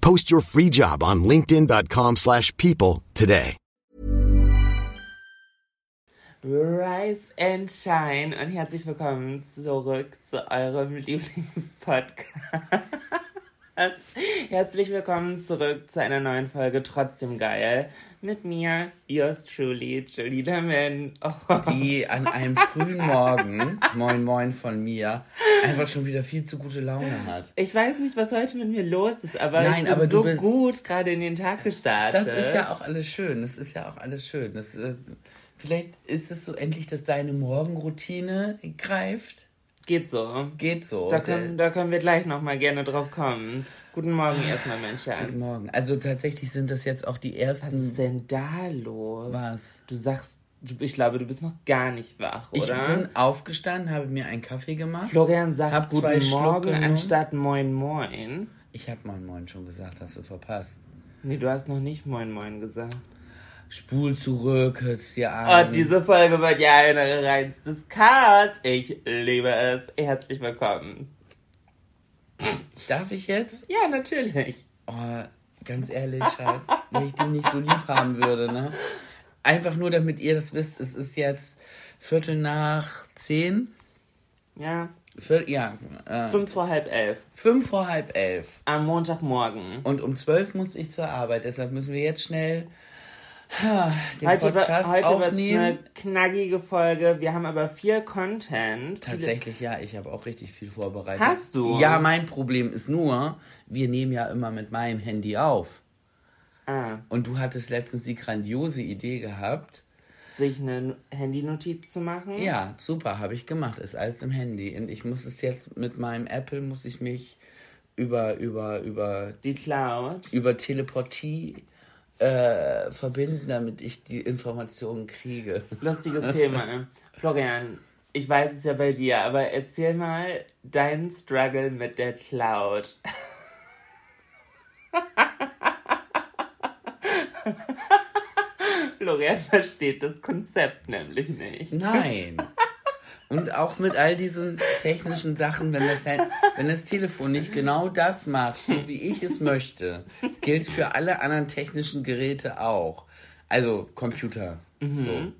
Post your free job on linkedin.com/people slash people today. Rise and Shine und herzlich willkommen zurück zu eurem Lieblingspodcast. Herzlich willkommen zurück zu einer neuen Folge Trotzdem geil mit mir, yours truly, Julie Lemon. Oh. Die an einem frühen Morgen, moin moin von mir, einfach schon wieder viel zu gute Laune hat. Ich weiß nicht, was heute mit mir los ist, aber Nein, ich bin aber so bist- gut gerade in den Tag gestartet. Das ist ja auch alles schön, das ist ja auch alles schön. Das, äh, vielleicht ist es so endlich, dass deine Morgenroutine greift. Geht so. Geht so. Da können, da können wir gleich nochmal gerne drauf kommen. Guten Morgen erstmal, mein Schatz. Guten Morgen. Also tatsächlich sind das jetzt auch die Was ersten. ist denn da los? Was? Du sagst, ich glaube, du bist noch gar nicht wach, Ich oder? bin aufgestanden, habe mir einen Kaffee gemacht. Florian sagt Hab Guten Morgen anstatt Moin Moin. Ich habe moin moin schon gesagt, hast du verpasst. Nee, du hast noch nicht Moin Moin gesagt. Spul zurück, hört's dir Oh, an. diese Folge wird ja ein reinstes Chaos. Ich liebe es. Herzlich willkommen. Darf ich jetzt? Ja, natürlich. Oh, ganz ehrlich, Schatz, wenn ich die nicht so lieb haben würde, ne? Einfach nur, damit ihr das wisst, es ist jetzt Viertel nach zehn. Ja, Viertel, ja, äh, fünf vor halb elf. fünf vor halb elf. Am Montagmorgen. Und um zwölf muss ich zur Arbeit, deshalb müssen wir jetzt schnell den Heute, Podcast heute aufnehmen. eine knackige Folge. Wir haben aber viel Content. Tatsächlich, ja, ich habe auch richtig viel vorbereitet. Hast du? Ja, mein Problem ist nur, wir nehmen ja immer mit meinem Handy auf. Ah, Und du hattest letztens die grandiose Idee gehabt, sich eine Handynotiz zu machen. Ja, super, habe ich gemacht. Ist alles im Handy. Und ich muss es jetzt mit meinem Apple, muss ich mich über, über, über, Die Cloud. über Teleportie äh, verbinden, damit ich die Informationen kriege. Lustiges Thema. Florian, ich weiß es ja bei dir, aber erzähl mal deinen Struggle mit der Cloud. Florian versteht das Konzept nämlich nicht. Nein. Und auch mit all diesen technischen Sachen, wenn das, Hand- wenn das Telefon nicht genau das macht, so wie ich es möchte, gilt für alle anderen technischen Geräte auch. Also Computer. So.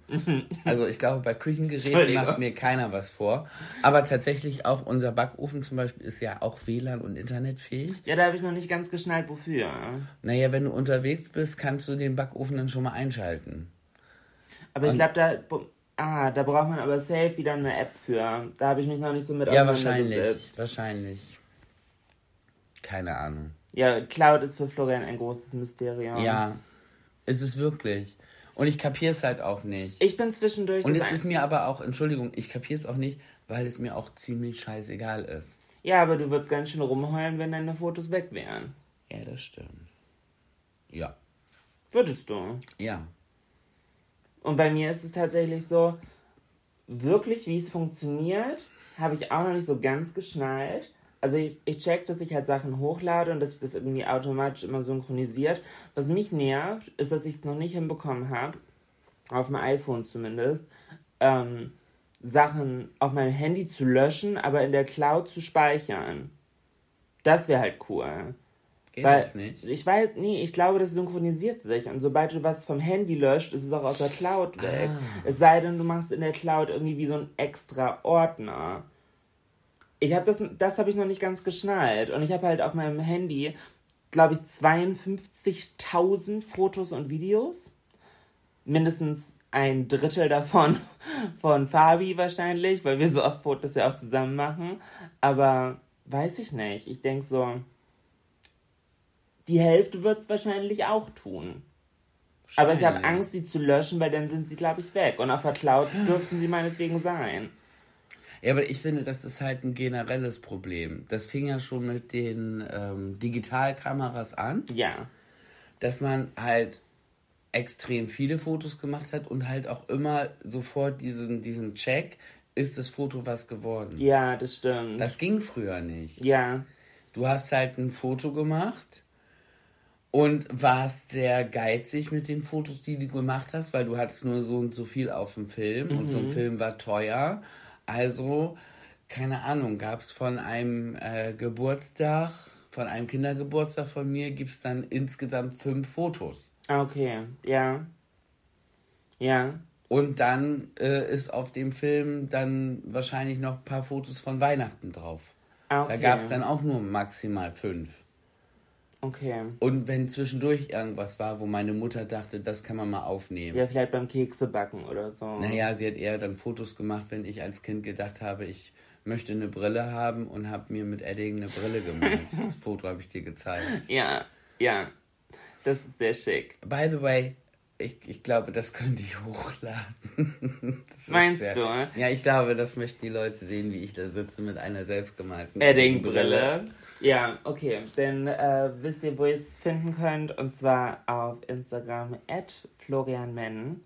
Also ich glaube, bei Küchengeräten macht mir keiner was vor. Aber tatsächlich auch unser Backofen zum Beispiel ist ja auch WLAN und internetfähig. Ja, da habe ich noch nicht ganz geschnallt, wofür. Naja, wenn du unterwegs bist, kannst du den Backofen dann schon mal einschalten. Aber ich glaube, da, ah, da braucht man aber safe wieder eine App für. Da habe ich mich noch nicht so mit Ja, wahrscheinlich. Wahrscheinlich. Keine Ahnung. Ja, Cloud ist für Florian ein großes Mysterium. Ja, ist es wirklich. Und ich kapiere es halt auch nicht. Ich bin zwischendurch. Und es ist mir aber auch, Entschuldigung, ich kapiere es auch nicht, weil es mir auch ziemlich scheißegal ist. Ja, aber du würdest ganz schön rumheulen, wenn deine Fotos weg wären. Ja, das stimmt. Ja. Würdest du. Ja. Und bei mir ist es tatsächlich so, wirklich, wie es funktioniert, habe ich auch noch nicht so ganz geschnallt. Also ich, ich check, dass ich halt Sachen hochlade und dass sich das irgendwie automatisch immer synchronisiert. Was mich nervt, ist, dass ich es noch nicht hinbekommen habe, auf dem iPhone zumindest, ähm, Sachen auf meinem Handy zu löschen, aber in der Cloud zu speichern. Das wäre halt cool. Geht Weil das nicht? ich weiß, nee, ich glaube, das synchronisiert sich. Und sobald du was vom Handy löscht, ist es auch aus der Cloud weg. Ah. Es sei denn, du machst in der Cloud irgendwie wie so ein extra Ordner. Ich habe das, das habe ich noch nicht ganz geschnallt. Und ich habe halt auf meinem Handy, glaube ich, 52.000 Fotos und Videos. mindestens ein Drittel davon von Fabi wahrscheinlich, weil wir so oft Fotos ja auch zusammen machen. Aber weiß ich nicht. Ich denke so, die Hälfte wird es wahrscheinlich auch tun. Aber ich habe Angst, die zu löschen, weil dann sind sie, glaube ich, weg. Und auf der Cloud dürften sie meinetwegen sein. Ja, aber ich finde, das ist halt ein generelles Problem. Das fing ja schon mit den ähm, Digitalkameras an. Ja. Dass man halt extrem viele Fotos gemacht hat und halt auch immer sofort diesen, diesen Check, ist das Foto was geworden. Ja, das stimmt. Das ging früher nicht. Ja. Du hast halt ein Foto gemacht und warst sehr geizig mit den Fotos, die du gemacht hast, weil du hattest nur so und so viel auf dem Film mhm. und so ein mhm. Film war teuer. Also, keine Ahnung, gab es von einem äh, Geburtstag, von einem Kindergeburtstag von mir, gibt es dann insgesamt fünf Fotos. Okay, ja. Ja. Und dann äh, ist auf dem Film dann wahrscheinlich noch ein paar Fotos von Weihnachten drauf. Ah, okay. Da gab es dann auch nur maximal fünf. Okay. Und wenn zwischendurch irgendwas war, wo meine Mutter dachte, das kann man mal aufnehmen. Ja, vielleicht beim Keksebacken oder so. Naja, sie hat eher dann Fotos gemacht, wenn ich als Kind gedacht habe, ich möchte eine Brille haben und habe mir mit Edding eine Brille gemacht. das Foto habe ich dir gezeigt. Ja, ja. Das ist sehr schick. By the way, ich, ich glaube, das könnte ich hochladen. Meinst sehr, du? Ja, ich glaube, das möchten die Leute sehen, wie ich da sitze mit einer selbstgemalten Edding-Brille. Ja, okay. Dann äh, wisst ihr, wo ihr es finden könnt. Und zwar auf Instagram at florianmennen.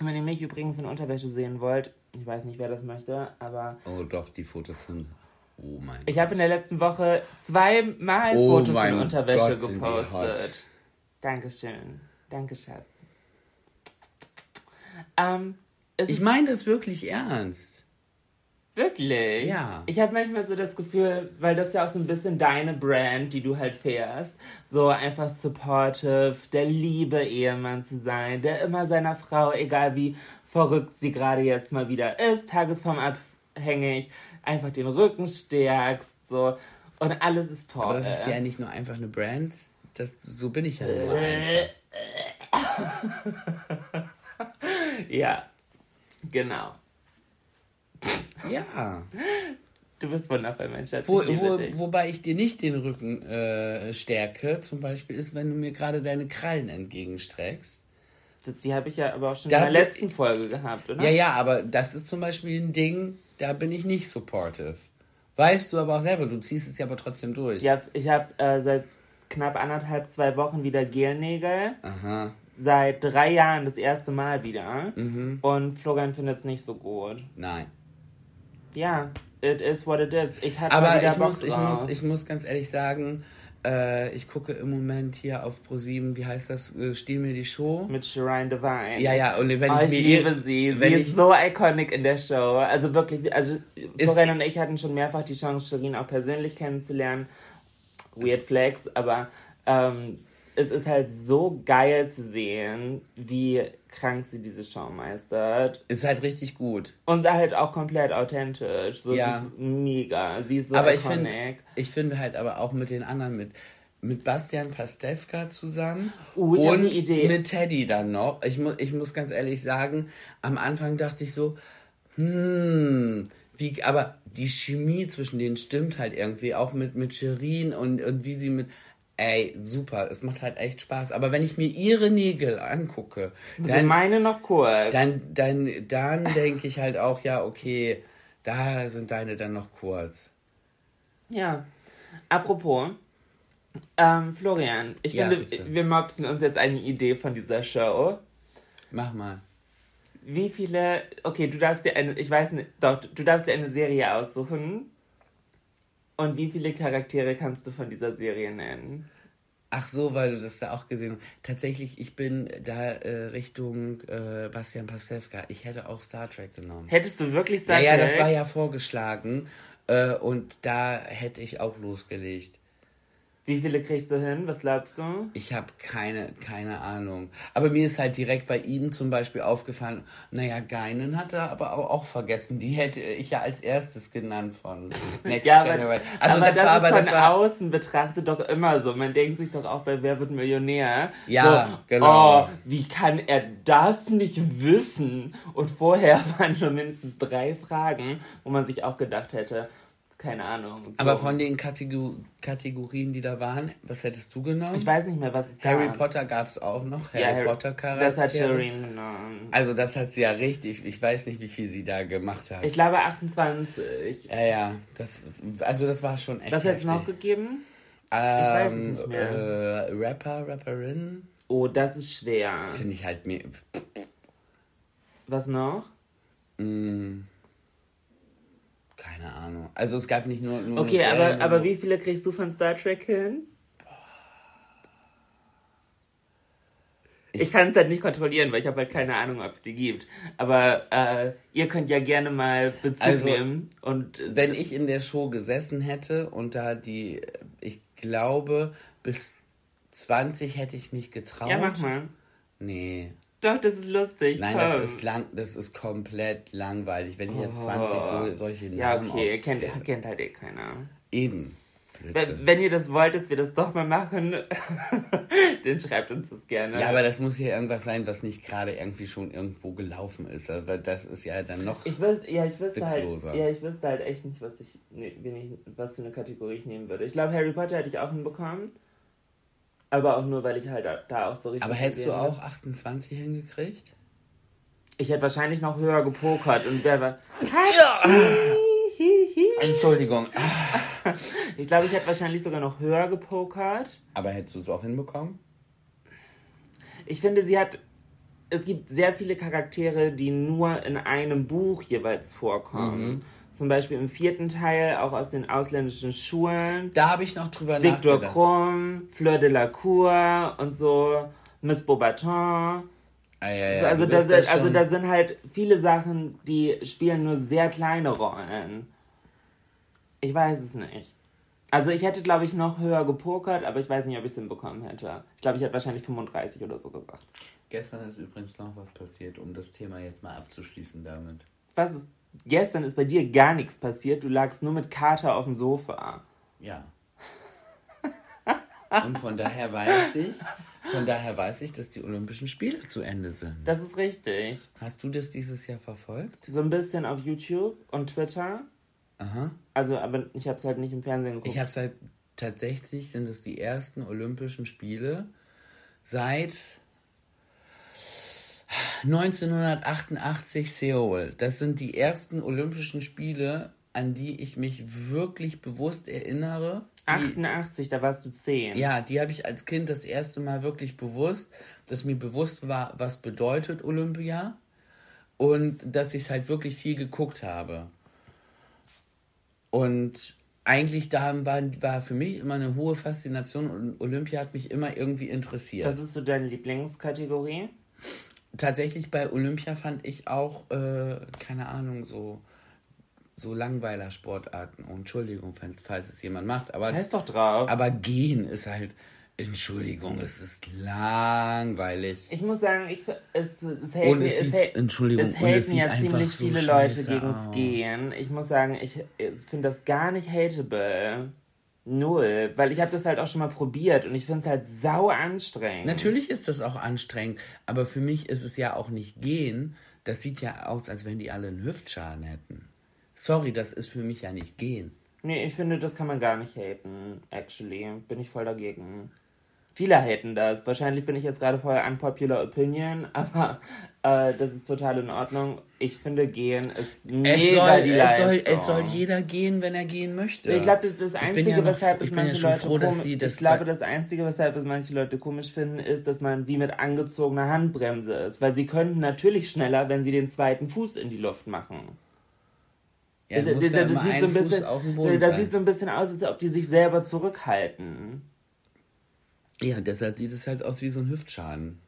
Wenn ihr mich übrigens in Unterwäsche sehen wollt, ich weiß nicht, wer das möchte, aber. Oh, doch, die Fotos sind. Oh mein Ich habe in der letzten Woche zweimal oh Fotos in Unterwäsche Gott, gepostet. Dankeschön. Danke, Schatz. Ähm, ich meine das wirklich ernst. Wirklich? Ja. Ich habe manchmal so das Gefühl, weil das ja auch so ein bisschen deine Brand, die du halt fährst, so einfach supportive, der liebe Ehemann zu sein, der immer seiner Frau, egal wie verrückt sie gerade jetzt mal wieder ist, tagesformabhängig, einfach den Rücken stärkst, so. Und alles ist toll. Aber das ist ja nicht nur einfach eine Brand, das, so bin ich ja nur. ja, genau. Ja. Du bist wundervoll, mein Schatz. Wo, wo, wobei ich dir nicht den Rücken äh, stärke, zum Beispiel, ist, wenn du mir gerade deine Krallen entgegenstreckst. Das, die habe ich ja aber auch schon da in der letzten Folge gehabt, oder? Ja, ja, aber das ist zum Beispiel ein Ding, da bin ich nicht supportive. Weißt du aber auch selber, du ziehst es ja aber trotzdem durch. Ja, ich habe äh, seit knapp anderthalb, zwei Wochen wieder Gelnägel. Aha. Seit drei Jahren das erste Mal wieder. Mhm. Und Florian findet es nicht so gut. Nein ja, it is what it is. Ich hatte Aber ich muss, ich, muss, ich muss ganz ehrlich sagen, äh, ich gucke im Moment hier auf Pro7, wie heißt das? Äh, Stiehl mir die Show. Mit Shireen Devine. Ja, ja, und wenn oh, ich, ich liebe sie. Sie ist so iconic in der Show. Also wirklich, also Florian und ich hatten schon mehrfach die Chance, Shireen auch persönlich kennenzulernen. Weird Flex, aber ähm, es ist halt so geil zu sehen, wie krank sie diese Show meistert. Ist halt richtig gut. Und halt auch komplett authentisch. So, ja. ist mega. Sie ist so aber iconic. ich finde ich finde halt aber auch mit den anderen mit mit Bastian Pastewka zusammen uh, und mit Teddy dann noch. Ich muss ich muss ganz ehrlich sagen, am Anfang dachte ich so, hm, wie aber die Chemie zwischen denen stimmt halt irgendwie auch mit mit Shirin und und wie sie mit Ey, super, es macht halt echt Spaß. Aber wenn ich mir ihre Nägel angucke, dann, meine noch kurz. Dann, dann, dann denke ich halt auch, ja, okay, da sind deine dann noch kurz. Ja. Apropos, ähm, Florian, ich ja, finde, bitte. wir mopsen uns jetzt eine Idee von dieser Show. Mach mal. Wie viele, okay, du darfst dir eine, ich weiß nicht, doch, du darfst dir eine Serie aussuchen und wie viele Charaktere kannst du von dieser Serie nennen? Ach so, weil du das da auch gesehen hast. Tatsächlich, ich bin da äh, Richtung äh, Bastian Pastewka. Ich hätte auch Star Trek genommen. Hättest du wirklich Star ja, Trek? Ja, das war ja vorgeschlagen. Äh, und da hätte ich auch losgelegt. Wie viele kriegst du hin? Was glaubst du? Ich habe keine, keine Ahnung. Aber mir ist halt direkt bei ihm zum Beispiel aufgefallen, naja, Geinen hat er aber auch, auch vergessen. Die hätte ich ja als erstes genannt von Next Ja, Generation. aber, Also aber das, das, war aber von das war. außen betrachtet doch immer so. Man denkt sich doch auch bei Wer wird Millionär? Ja, so, genau. Oh, wie kann er das nicht wissen? Und vorher waren schon mindestens drei Fragen, wo man sich auch gedacht hätte, keine Ahnung. So. Aber von den Kategor Kategorien, die da waren, was hättest du genommen? Ich weiß nicht mehr, was es Harry gab. Potter gab es auch noch. Harry, Ja, Harry- Potter Charaktere. Das hat Shireen genommen. Also das hat sie ja richtig. Ich weiß nicht, wie viel sie da gemacht hat. Ich glaube 28. ja, ja. Das ist, also das war schon echt. Was hätte es noch gegeben? Ähm, weiß es nicht mehr. Äh, Rapper, Rapperin, Oh, das ist schwer. finde ich halt mir. Was noch? Mh, keine Ahnung. Also es gab nicht nur. nur Okay, aber, aber wie viele kriegst du von Star Trek hin? Ich kann es halt nicht kontrollieren, weil ich habe halt keine Ahnung, ob es die gibt. Aber äh, ihr könnt ja gerne mal Bezug Also, nehmen. Und äh, Wenn ich in der Show gesessen hätte und da die, ich glaube, bis 20 hätte ich mich getraut. ja, mach mal. Nee. Doch, das ist lustig. Nein, komm. das ist lang, das ist komplett langweilig, wenn ich jetzt 20 so, solche Ja, Namen okay, kennt, aufzähle. kennt halt eh keiner. Eben. Wenn, wenn ihr das wollt, dass wir das doch mal machen, dann schreibt uns das gerne. Ja, aber das muss ja irgendwas sein, was nicht gerade irgendwie schon irgendwo gelaufen ist. Aber das ist ja dann noch. Ich wüsste, ja, ich wüsste halt, Witzloser. ja, ich wüsste halt echt nicht, was ich, ne, ich, was für eine Kategorie ich nehmen würde. Ich glaube, Harry Potter hätte ich auch hinbekommen. Aber auch nur, weil ich halt da, da auch so richtig. aber hättest du auch hab. 28 hingekriegt? Ich hätte wahrscheinlich noch höher gepokert und wer war. Entschuldigung. Ich glaube, ich hätte wahrscheinlich sogar noch höher gepokert. Aber hättest du es auch hinbekommen? Ich finde, sie hat. Es gibt sehr viele Charaktere, die nur in einem Buch jeweils vorkommen. Mhm. Zum Beispiel im vierten Teil, auch aus den ausländischen Schulen. Da habe ich noch drüber Victor nachgedacht. Krumm, Fleur de la Cour und so, Miss Beaubaton. Ah, ja, ja, also, da sind, also da sind halt viele Sachen, die spielen nur sehr kleine Rollen. Ich weiß es nicht. Also ich hätte, glaube ich, noch höher gepokert, aber ich weiß nicht, ob ich es hinbekommen hätte. Ich glaube, ich hätte wahrscheinlich 35 oder so gesagt. Gestern ist übrigens noch was passiert, um das Thema jetzt mal abzuschließen damit. Was ist... Gestern ist bei dir gar nichts passiert. Du lagst nur mit Kater auf dem Sofa. Ja. Und von daher weiß ich, von daher weiß ich, dass die Olympischen Spiele zu Ende sind. Das ist richtig. Hast du das dieses Jahr verfolgt? So ein bisschen auf YouTube und Twitter. Aha. Also, aber ich habe es halt nicht im Fernsehen geguckt. Ich habe es halt tatsächlich sind es die ersten Olympischen Spiele seit 1988 Seoul. Das sind die ersten Olympischen Spiele, an die ich mich wirklich bewusst erinnere. Die, 88, da warst du 10. ja, die habe ich als Kind das erste Mal wirklich bewusst, dass mir bewusst war, was bedeutet Olympia und dass ich es halt wirklich viel geguckt habe. Und eigentlich da war, war für mich immer eine hohe Faszination und Olympia hat mich immer irgendwie interessiert. Was ist so deine Lieblingskategorie? Tatsächlich bei Olympia fand ich auch, äh, keine Ahnung, so, so Langweiler-Sportarten. Oh, Entschuldigung, falls, falls es jemand macht, aber, Scheiß doch drauf. aber gehen ist halt, Entschuldigung, es ist langweilig. Ich muss sagen, ich, es, es hält Und mir, es sieht- hält, Entschuldigung, es hält mir ja ziemlich so viele Leute gegens. Gehen. Ich muss sagen, ich, ich finde das gar nicht hateable. Null. Weil ich habe das halt auch schon mal probiert und ich finde es halt sau anstrengend. Natürlich ist das auch anstrengend, aber für mich ist es ja auch nicht gehen. Das sieht ja aus, als wenn die alle einen Hüftschaden hätten. Sorry, das ist für mich ja nicht gehen. Nee, ich finde, das kann man gar nicht haten, actually. Bin ich voll dagegen. Viele haten das. Wahrscheinlich bin ich jetzt gerade voll unpopular opinion, aber äh, das ist total in Ordnung. Ich finde, gehen ist mega Es soll, die es, soll, es soll jeder gehen, wenn er gehen möchte. Ich glaube, das, das Einzige, ja noch- weshalb es ja manche schon Leute froh, komisch, das ich glaube, bei- das Einzige, weshalb es manche Leute komisch finden, ist, dass man wie mit angezogener Handbremse ist. Weil sie könnten natürlich schneller, wenn sie den zweiten Fuß in die Luft machen. ja, musst ja immer einen Fuß auf den Boden das sieht so ein bisschen aus, als ob die sich selber zurückhalten. Ja, deshalb sieht es halt aus wie so ein Hüftschaden.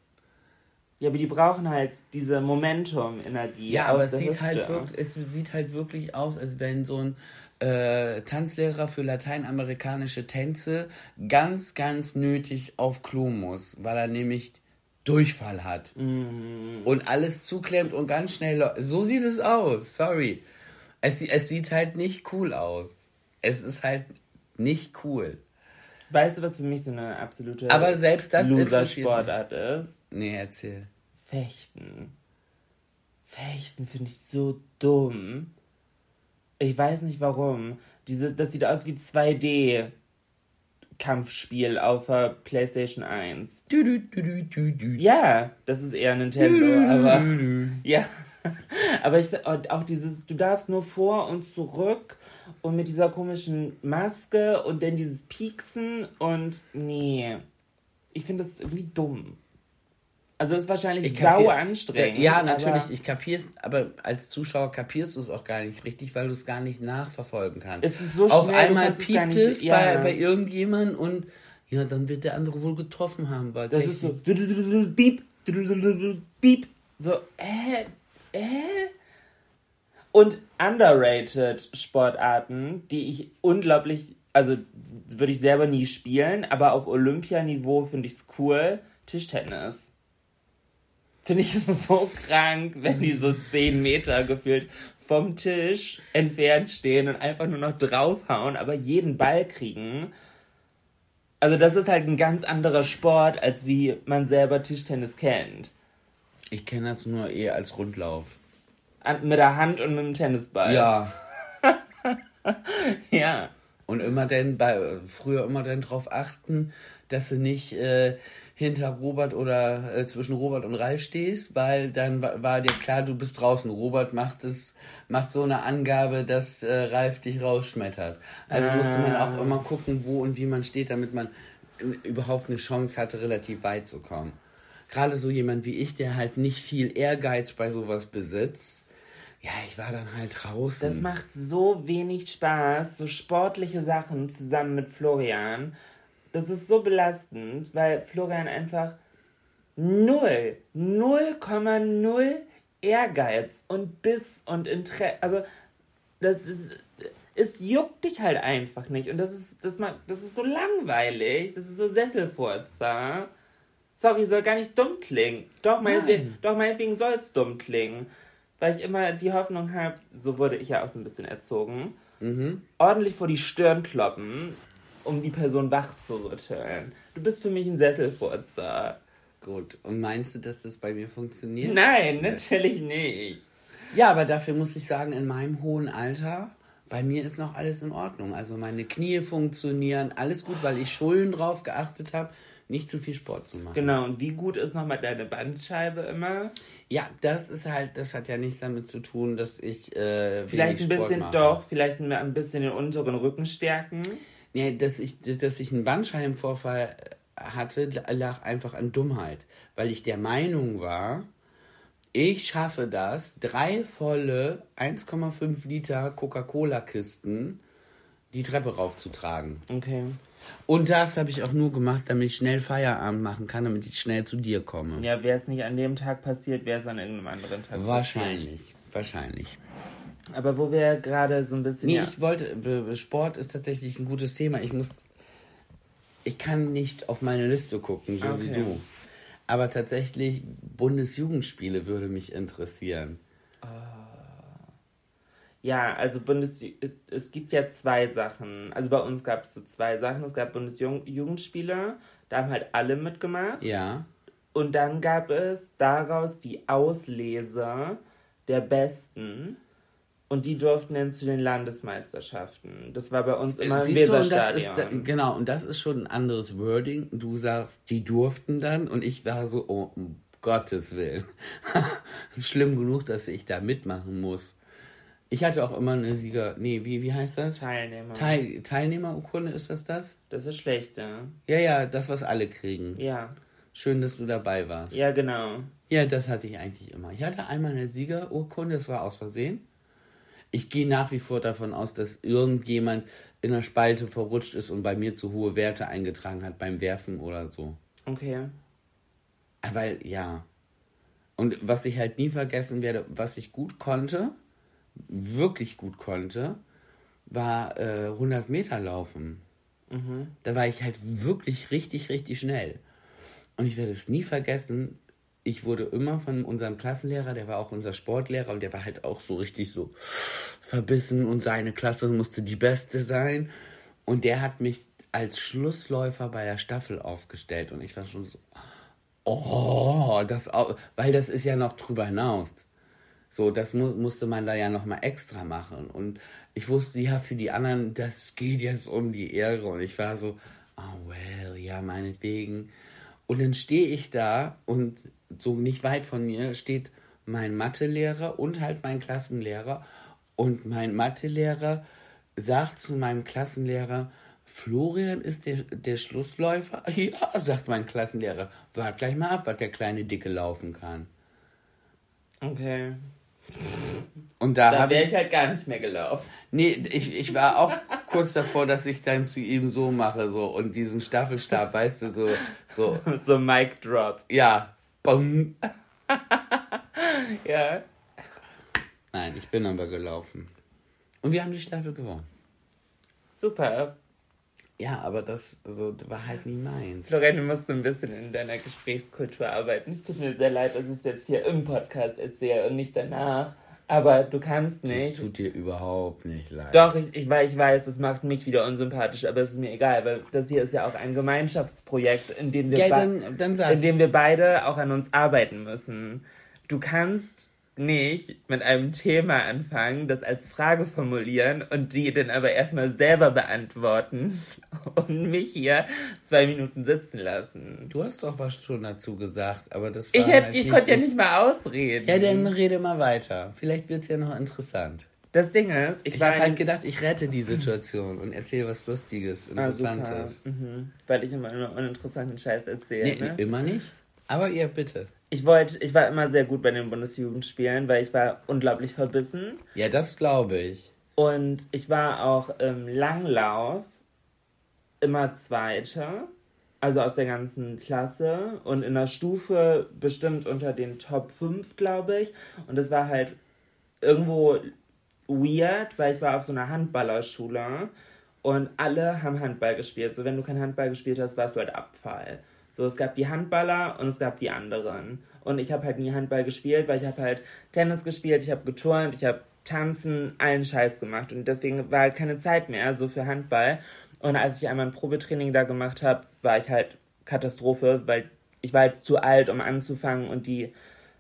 Ja, aber die brauchen halt diese Momentum-Energie. Ja, aber es sieht, halt wirklich, es sieht halt wirklich aus, als wenn so ein äh, Tanzlehrer für lateinamerikanische Tänze ganz, ganz nötig auf Klo muss, weil er nämlich Durchfall hat Mhm. und alles zuklemmt und ganz schnell. So sieht es aus, sorry. Es, es sieht halt nicht cool aus. Es ist halt nicht cool. Weißt du, was für mich so eine absolute Aber selbst das Loser-Sportart ist? Nee, erzähl. Fechten. Fechten finde ich so dumm. Ich weiß nicht warum. Diese, das sieht aus wie 2D Kampfspiel auf der PlayStation 1. Du, du, du, du, du, du. Ja, das ist eher Nintendo, aber ja. Aber ich auch dieses, du darfst nur vor und zurück und mit dieser komischen Maske und dann dieses Pieksen und nee. Ich finde das irgendwie dumm. Also ist wahrscheinlich Ich anstrengend. Ja, natürlich, ich kapier's, aber als Zuschauer kapierst du es auch gar nicht richtig, weil du es gar nicht nachverfolgen kannst. Es ist so Auf schnell, einmal es piept nicht- es ja. bei, bei irgendjemandem und ja, dann wird der andere wohl getroffen haben, weil Das ist so. du- Beep. So, äh, äh. Und underrated Sportarten, die ich unglaublich, also würde ich selber nie spielen, aber auf Olympianiveau finde ich es cool. Tischtennis. Finde ich so krank, wenn die so 10 Meter gefühlt vom Tisch entfernt stehen und einfach nur noch draufhauen, aber jeden Ball kriegen. Also das ist halt ein ganz anderer Sport, als wie man selber Tischtennis kennt. Ich kenne das nur eher als Rundlauf. An, mit der Hand und mit dem Tennisball. Ja. Ja. Und immer denn bei früher immer dann drauf achten, dass du nicht äh, hinter Robert oder äh, zwischen Robert und Ralf stehst, weil dann wa- war dir klar, du bist draußen. Robert macht es, macht so eine Angabe, dass äh, Ralf dich rausschmettert. Also musste man auch immer gucken, wo und wie man steht, damit man äh, überhaupt eine Chance hatte, relativ weit zu kommen. Gerade so jemand wie ich, der halt nicht viel Ehrgeiz bei sowas besitzt. Ja, ich war dann halt draußen. Das macht so wenig Spaß, so sportliche Sachen zusammen mit Florian. Das ist so belastend, weil Florian einfach null, 0,0 Ehrgeiz und Biss und Interesse, also das, das, es juckt dich halt einfach nicht und das ist, das, ma- das ist so langweilig, das ist so Sesselfurzer. Sorry, soll gar nicht dumm klingen. Doch, meinetwegen, doch meinetwegen soll es dumm klingen. Weil ich immer die Hoffnung habe, so wurde ich ja auch so ein bisschen erzogen, ordentlich vor die Stirn kloppen, um die Person wach zu rütteln. Du bist für mich ein Sesselfurzer. Gut. Und meinst du, dass das bei mir funktioniert? Nein, natürlich nicht. Ja, aber dafür muss ich sagen, in meinem hohen Alter, bei mir ist noch alles in Ordnung. Also meine Knie funktionieren, alles gut, weil ich schön drauf geachtet habe, nicht zu viel Sport zu machen. Genau, und wie gut ist nochmal deine Bandscheibe immer? Ja, das ist halt, das hat ja nichts damit zu tun, dass ich äh, Vielleicht ein bisschen, mache. doch, vielleicht ein ein bisschen den unteren Rücken stärken. Nee, dass ich, dass ich einen Bandscheibenvorfall hatte, lag einfach an Dummheit. Weil ich der Meinung war, ich schaffe das, drei volle 1,5 Liter Coca-Cola-Kisten die Treppe raufzutragen. Okay. Und das habe ich auch nur gemacht, damit ich schnell Feierabend machen kann, damit ich schnell zu dir komme. Ja, wäre es nicht an dem Tag passiert, wäre es an irgendeinem anderen Tag passiert. Wahrscheinlich, wahrscheinlich. Aber wo wir gerade so ein bisschen. Nee, ja, ich wollte, Sport ist tatsächlich ein gutes Thema. Ich muss, ich kann nicht auf meine Liste gucken, so wie Okay. du. Aber tatsächlich, Bundesjugendspiele würde mich interessieren. Ja, also Bundes es gibt ja zwei Sachen. Also bei uns gab es so zwei Sachen. Es gab Bundesjugendspiele, da haben halt alle mitgemacht. Ja. Und dann gab es daraus die Auslese der Besten. Und die durften dann zu den Landesmeisterschaften. Das war bei uns immer im Siehst du, und ist, Weserstadion. genau, und das ist schon ein anderes Wording. Du sagst, die durften dann und ich war so, oh, um Gottes Willen. Schlimm genug, dass ich da mitmachen muss. Ich hatte auch immer eine Sieger, nee, wie, wie heißt das? Teilnehmer. Teil, Teilnehmerurkunde, ist das das? das ist schlecht, ja. Ja, ja, das, was alle kriegen. Ja, Schön, dass du dabei warst. ja genau. Ja, das hatte ich eigentlich immer. Ich hatte einmal eine Siegerurkunde, das war aus Versehen. Ich gehe nach wie vor davon aus, dass irgendjemand in der Spalte verrutscht ist und bei mir zu hohe Werte eingetragen hat beim Werfen oder so. Okay. Ah, Weil, ja. Und was ich halt nie vergessen werde, was ich gut konnte, wirklich gut konnte, war äh, 100 Meter laufen. Da war ich halt wirklich richtig, richtig schnell. Und ich werde es nie vergessen, ich wurde immer von unserem Klassenlehrer, der war auch unser Sportlehrer und der war halt auch so richtig so verbissen und seine Klasse musste die beste sein. Und der hat mich als Schlussläufer bei der Staffel aufgestellt und ich war schon so, oh, das, weil das ist ja noch drüber hinaus. So, das mu musste man da ja nochmal extra machen. Und ich wusste, ja, für die anderen, das geht jetzt um die Ehre. Und ich war so, oh well, ja, meinetwegen. Und dann stehe ich da und so nicht weit von mir steht mein Mathelehrer und halt mein Klassenlehrer. Und mein Mathelehrer sagt zu meinem Klassenlehrer, Florian ist der, der Schlussläufer? Ja, sagt mein Klassenlehrer. Wart gleich mal ab, was der kleine Dicke laufen kann. Okay. Und da, Da wäre ich ich halt gar nicht mehr gelaufen. Nee, ich, ich war auch kurz davor, dass ich dann zu ihm so mache, so, und diesen Staffelstab, weißt du, so, so, So Mic Drop. ja, bong. Ja. Nein, ich bin aber gelaufen. Und wir haben die Staffel gewonnen. Super. Ja, aber das, also, das war halt nie meins. Florian, du musst so ein bisschen in deiner Gesprächskultur arbeiten. Es tut mir sehr leid, dass ich es jetzt hier im Podcast erzähle und nicht danach. Aber du kannst Das nicht. tut dir überhaupt nicht leid. Doch, ich, ich, weiß, ich weiß, das macht mich wieder unsympathisch, aber es ist mir egal, weil das hier ist ja auch ein Gemeinschaftsprojekt, in dem wir, Ja, dann, dann in dem wir beide auch an uns arbeiten müssen. Du kannst nicht mit einem Thema anfangen, das als Frage formulieren und die dann aber erstmal selber beantworten und mich hier zwei Minuten sitzen lassen. Du hast doch was schon dazu gesagt, aber das war Ich, hätte, halt ich konnte ja nicht mal ausreden. Ja, dann rede mal weiter. Vielleicht wird's ja noch interessant. das Ding ist, ich, Ich habe halt gedacht, ich rette die Situation und erzähle was Lustiges, Ah. Interessantes. Mhm. Weil ich immer nur uninteressanten Scheiß erzähle. nee, ne? immer nicht. Aber ihr bitte. Ich wollte, ich war immer sehr gut bei den Bundesjugendspielen, weil ich war unglaublich verbissen. Ja, das glaube ich. Und ich war auch im Langlauf immer Zweiter. Also aus der ganzen Klasse. Und in der Stufe bestimmt unter den Top 5, glaube ich. Und das war halt irgendwo weird, weil ich war auf so einer Handballerschule. Und alle haben Handball gespielt. So, wenn du kein Handball gespielt hast, warst du halt Abfall. So, es gab die Handballer und es gab die anderen. Und ich habe halt nie Handball gespielt, weil ich habe halt Tennis gespielt, ich habe geturnt, ich habe tanzen, allen Scheiß gemacht. Und deswegen war halt keine Zeit mehr so für Handball. Und als ich einmal ein Probetraining da gemacht habe, war ich halt Katastrophe, weil ich war halt zu alt, um anzufangen und die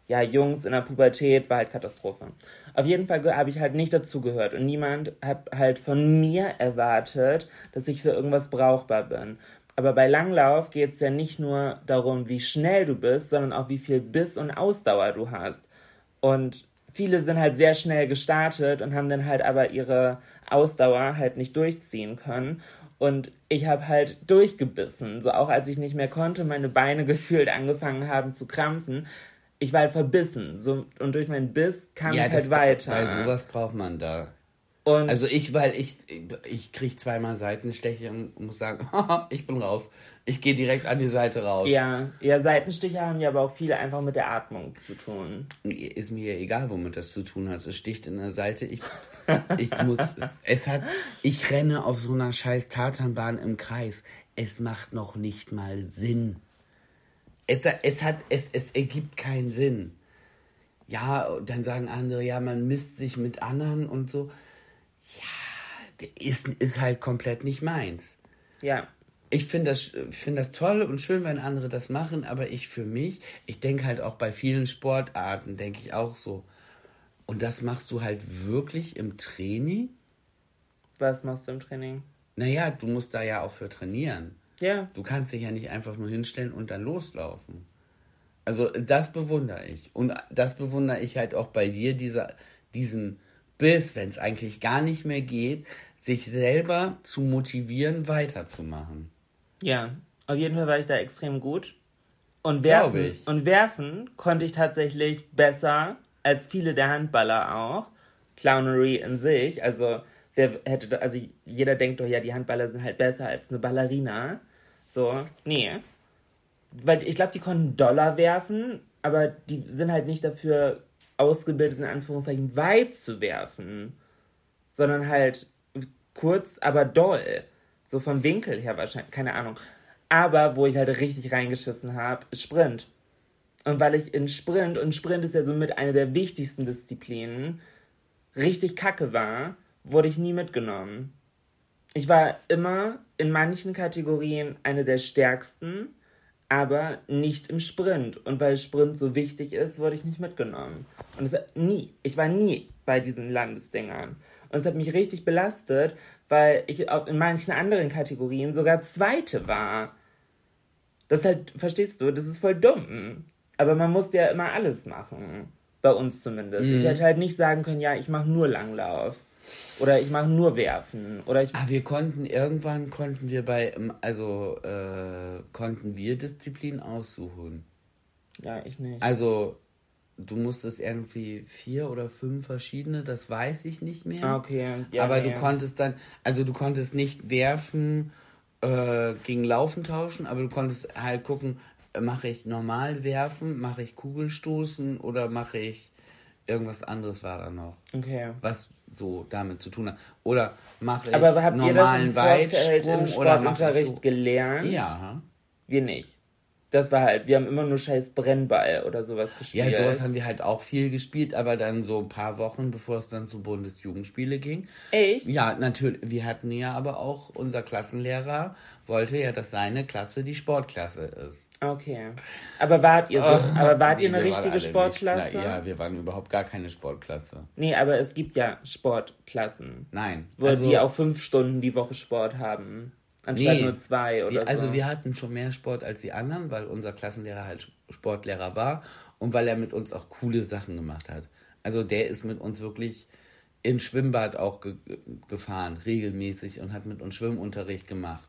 ja, Jungs in der Pubertät war halt Katastrophe. Auf jeden Fall habe ich halt nicht dazugehört und niemand hat halt von mir erwartet, dass ich für irgendwas brauchbar bin. Aber bei Langlauf geht es ja nicht nur darum, wie schnell du bist, sondern auch wie viel Biss und Ausdauer du hast. Und viele sind halt sehr schnell gestartet und haben dann halt aber ihre Ausdauer halt nicht durchziehen können. Und ich habe halt durchgebissen. So auch als ich nicht mehr konnte, meine Beine gefühlt angefangen haben zu krampfen. Ich war halt verbissen. So, und durch meinen Biss kam ich halt weiter. Weil sowas braucht man da. Und Also ich, weil ich, ich krieg zweimal Seitensteche und muss sagen, ich bin raus. Ich gehe direkt an die Seite raus. ja, ja, Seitenstiche haben ja aber auch viele einfach mit der Atmung zu tun. Ist mir ja egal, womit das zu tun hat. Es sticht in der Seite. Ich, ich muss, es hat, ich renne auf so einer scheiß Tatanbahn im Kreis. Es macht noch nicht mal Sinn. Es, es hat, es, es ergibt keinen Sinn. Ja, dann sagen andere, ja, man misst sich mit anderen und so. Ja, ist, ist halt komplett nicht meins. Ja, Ich finde das, find das toll und schön, wenn andere das machen, aber ich für mich, ich denke halt auch bei vielen Sportarten, denke ich auch so. Und das machst du halt wirklich im Training? was machst du im Training? Naja, du musst da ja auch für trainieren. Ja, Du kannst dich ja nicht einfach nur hinstellen und dann loslaufen. Also das bewundere ich. Und das bewundere ich halt auch bei dir, dieser, diesen Biss, wenn es eigentlich gar nicht mehr geht, sich selber zu motivieren, weiterzumachen. Ja, auf jeden Fall war ich da extrem gut. Und werfen, und werfen konnte ich tatsächlich besser als viele der Handballer auch. Clownery in sich, also wer hätte, da- also jeder denkt doch, ja, die Handballer sind halt besser als eine Ballerina. So, nee. Weil ich glaube, die konnten Dollar werfen, aber die sind halt nicht dafür ausgebildet, in Anführungszeichen, weit zu werfen. Sondern halt kurz, aber doll. So vom Winkel her wahrscheinlich, keine Ahnung. Aber wo ich halt richtig reingeschissen habe, ist Sprint. Und weil ich in Sprint, und Sprint ist ja somit eine der wichtigsten Disziplinen, richtig kacke war, wurde ich nie mitgenommen. Ich war immer in manchen Kategorien eine der stärksten, aber nicht im Sprint. Und weil Sprint so wichtig ist, wurde ich nicht mitgenommen. Und es hat nie, ich war nie bei diesen Landesdingern. Und es hat mich richtig belastet, weil ich auch in manchen anderen Kategorien sogar Zweite war. Das ist halt, verstehst du, das ist voll dumm. Aber man musste ja immer alles machen. Bei uns zumindest. Mhm. Ich hätte halt nicht sagen können, ja, ich mache nur Langlauf. Oder ich mache nur Werfen. Oder ich ah, wir konnten, irgendwann konnten wir bei, also äh, konnten wir Disziplin aussuchen. Ja, ich nicht. Also, du musstest irgendwie vier oder fünf verschiedene, das weiß ich nicht mehr. Ah, okay. Ja, Aber du konntest dann, also du konntest nicht werfen äh, gegen Laufen tauschen, aber du konntest halt gucken, mache ich normal werfen, mache ich Kugelstoßen oder mache ich irgendwas anderes war da noch. Okay. Was so damit zu tun hat. Oder mache ich Aber habt normalen ihr das im Weitsprung im Sportunterricht so? gelernt? Ja. Wir nicht. Das war halt, wir haben immer nur scheiß Brennball oder sowas gespielt. Ja, sowas haben wir halt auch viel gespielt, aber dann so ein paar Wochen, bevor es dann zu Bundesjugendspiele ging. Echt? Ja, natürlich. Wir hatten ja aber auch, unser Klassenlehrer wollte ja, dass seine Klasse die Sportklasse ist. Okay. Aber wart ihr so, oh, aber wart nee, ihr eine richtige Sportklasse? Na, ja, wir waren überhaupt gar keine Sportklasse. Nee, aber es gibt ja Sportklassen. Nein. Wo also, die auch fünf Stunden die Woche Sport haben. Anstatt nee, nur zwei oder wir, so. Also wir hatten schon mehr Sport als die anderen, weil unser Klassenlehrer halt Sportlehrer war und weil er mit uns auch coole Sachen gemacht hat. Also der ist mit uns wirklich ins Schwimmbad auch ge gefahren, regelmäßig und hat mit uns Schwimmunterricht gemacht.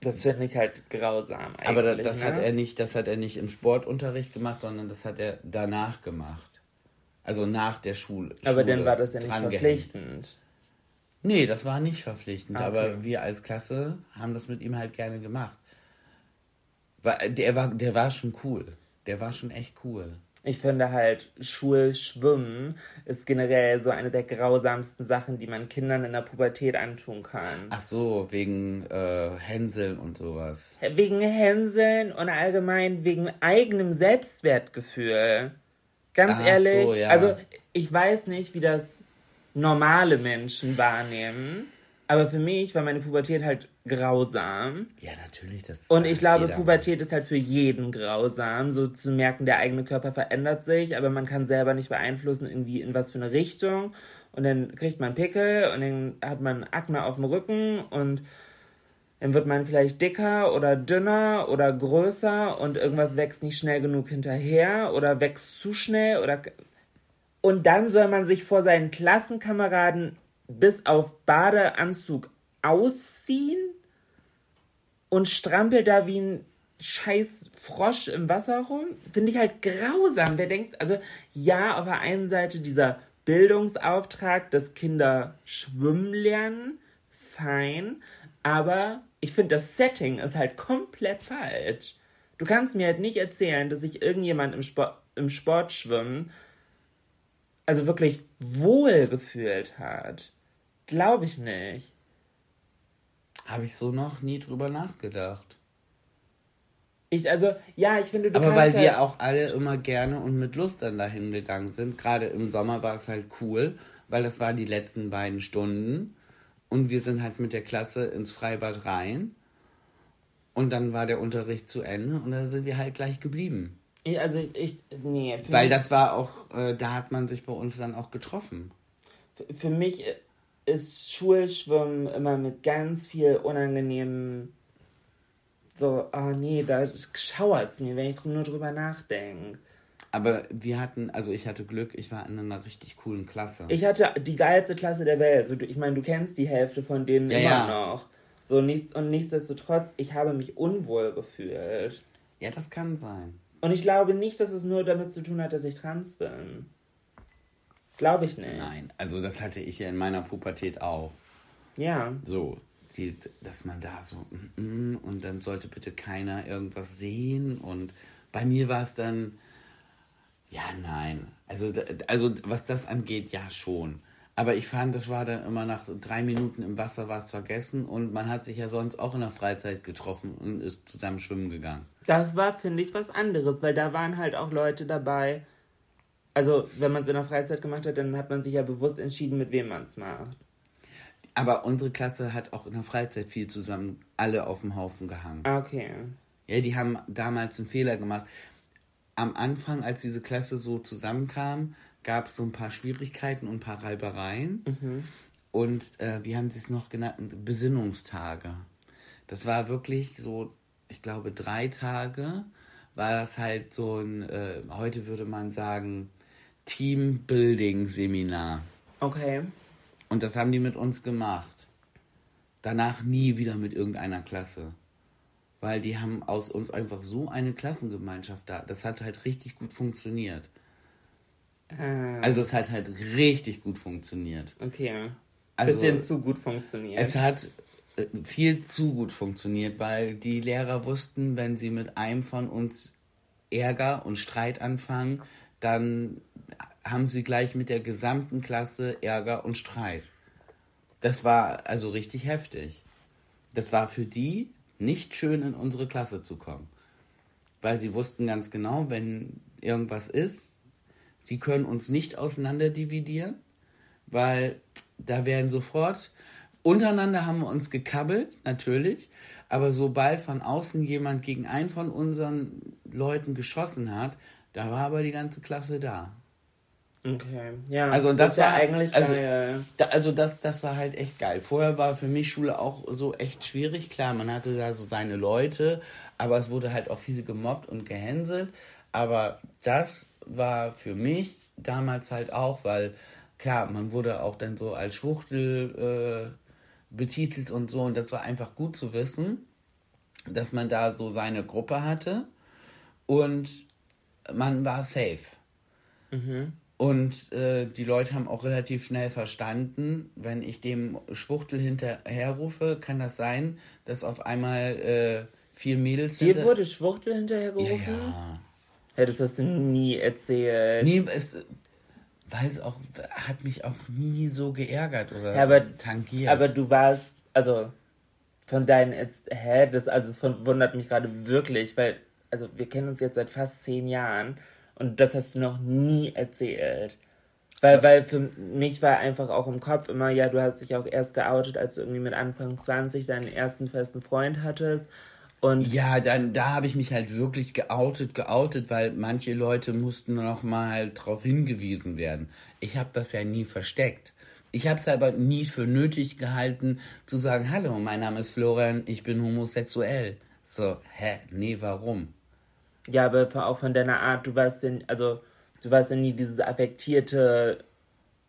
Das finde ich halt grausam eigentlich. Aber das, ne? hat er nicht, das hat er nicht im Sportunterricht gemacht, sondern das hat er danach gemacht. Also nach der Schule. Aber dann war das ja nicht verpflichtend. Nee, das war nicht verpflichtend, okay. aber wir als Klasse haben das mit ihm halt gerne gemacht. Der war, der war schon cool. Der war schon echt cool. Ich finde halt, Schulschwimmen ist generell so eine der grausamsten Sachen, die man Kindern in der Pubertät antun kann. Ach so, wegen äh, Hänseln und sowas. Wegen Hänseln und allgemein wegen eigenem Selbstwertgefühl. Ganz Ach ehrlich, so, ja. also ich weiß nicht, wie das normale Menschen wahrnehmen. Aber für mich war meine Pubertät halt grausam. Ja, natürlich. Das und ich glaube. Pubertät ist halt für jeden grausam, so zu merken, der eigene Körper verändert sich, aber man kann selber nicht beeinflussen, irgendwie in was für eine Richtung. Und dann kriegt man Pickel und dann hat man Akne auf dem Rücken und dann wird man vielleicht dicker oder dünner oder größer und irgendwas wächst nicht schnell genug hinterher oder wächst zu schnell oder und dann soll man sich vor seinen Klassenkameraden bis auf Badeanzug ausziehen und strampelt da wie ein scheiß Frosch im Wasser rum. Finde ich halt grausam. Wer denkt, also ja, auf der einen Seite dieser Bildungsauftrag, dass Kinder schwimmen lernen, fein, aber ich finde, das Setting ist halt komplett falsch. Du kannst mir halt nicht erzählen, dass sich irgendjemand im Sport, im Sport schwimmen, also wirklich wohl gefühlt hat. Glaube ich nicht. Habe ich so noch nie drüber nachgedacht. Ich, also, ja, ich finde, du Aber weil halt wir auch alle immer gerne und mit Lust dann dahin gegangen sind. Gerade im Sommer war es halt cool, weil das waren die letzten beiden Stunden. Und wir sind halt mit der Klasse ins Freibad rein. Und dann war der Unterricht zu Ende und da sind wir halt gleich geblieben. Ich, also ich, ich nee. Weil das war auch, äh, da hat man sich bei uns dann auch getroffen. Für, für mich ist Schulschwimmen immer mit ganz viel unangenehmen so, oh nee, da schauert es mir, wenn ich nur drüber nachdenke. Aber wir hatten, also ich hatte Glück, ich war in einer richtig coolen Klasse. Ich hatte die geilste Klasse der Welt. Also, ich meine, du kennst die Hälfte von denen ja, immer ja. noch. So, und nichtsdestotrotz, ich habe mich unwohl gefühlt. Ja, das kann sein. Und ich glaube nicht, dass es nur damit zu tun hat, dass ich trans bin. Glaube ich nicht. Nein, also das hatte ich ja in meiner Pubertät auch. Ja. So, die, dass man da so mm, mm, und dann sollte bitte keiner irgendwas sehen und bei mir war es dann ja nein also also was das angeht ja schon Aber ich fand, das war dann immer nach so drei Minuten im Wasser was vergessen und man hat sich ja sonst auch in der Freizeit getroffen und ist zusammen schwimmen gegangen. Das war, finde ich, was anderes, weil da waren halt auch Leute dabei. Also, wenn man es in der Freizeit gemacht hat, dann hat man sich ja bewusst entschieden, mit wem man es macht. Aber unsere Klasse hat auch in der Freizeit viel zusammen alle auf dem Haufen gehangen. Ah, Okay. Ja, die haben damals einen Fehler gemacht. Am Anfang, als diese Klasse so zusammenkam, gab es so ein paar Schwierigkeiten und ein paar Reibereien. Und äh, wie haben sie es noch genannt? Besinnungstage. Das war wirklich so, ich glaube, drei Tage war das halt so ein, äh, heute würde man sagen, Teambuilding-Seminar. Okay. Und das haben die mit uns gemacht. Danach nie wieder mit irgendeiner Klasse. Weil die haben aus uns einfach so eine Klassengemeinschaft da. Das hat halt richtig gut funktioniert. Ah, Also es hat halt richtig gut funktioniert. okay. Also- Bisschen zu gut funktioniert. Es hat äh, viel zu gut funktioniert, weil die Lehrer wussten, wenn sie mit einem von uns Ärger und Streit anfangen, dann haben sie gleich mit der gesamten Klasse Ärger und Streit. Das war also richtig heftig. Das war für die nicht schön, in unsere Klasse zu kommen. Weil sie wussten ganz genau, wenn irgendwas ist, sie können uns nicht auseinander dividieren, weil da werden sofort, untereinander haben wir uns gekabbelt, natürlich, aber sobald von außen jemand gegen einen von unseren Leuten geschossen hat, da war aber die ganze Klasse da. okay. Ja. Also, und das ja war- eigentlich also- geil. Da, also das, das war halt echt geil. Vorher war für mich Schule auch so echt schwierig. Klar, man hatte da so seine Leute, aber es wurde halt auch viel gemobbt und gehänselt. Aber das war für mich damals halt auch, weil klar, man wurde auch dann so als Schwuchtel äh, betitelt und so. Und das war einfach gut zu wissen, dass man da so seine Gruppe hatte und man war safe. Und äh, die Leute haben auch relativ schnell verstanden, wenn ich dem Schwuchtel hinterherrufe, kann das sein, dass auf einmal äh, vier Mädels hinter- wurde Schwuchtel hinterhergerufen? ja. Ja, das hast du nie erzählt. Nee, es, weil es auch, hat mich auch nie so geärgert oder Ja, aber- tangiert. Aber du warst, also von deinen, Erz- hä, das, also es verwundert mich gerade wirklich, weil, also wir kennen uns jetzt seit fast zehn Jahren und das hast du noch nie erzählt. Weil, weil für mich war einfach auch im Kopf immer, ja, du hast dich auch erst geoutet, als du irgendwie mit Anfang 20 deinen ersten festen Freund hattest. Und Ja, dann da habe ich mich halt wirklich geoutet, geoutet, weil manche Leute mussten noch mal drauf hingewiesen werden. Ich habe das ja nie versteckt. Ich habe es aber nie für nötig gehalten zu sagen, hallo, mein Name ist Florian, ich bin homosexuell. So, hä, nee, warum? ja, aber auch von deiner Art, du warst denn, also du warst ja nie dieses affektierte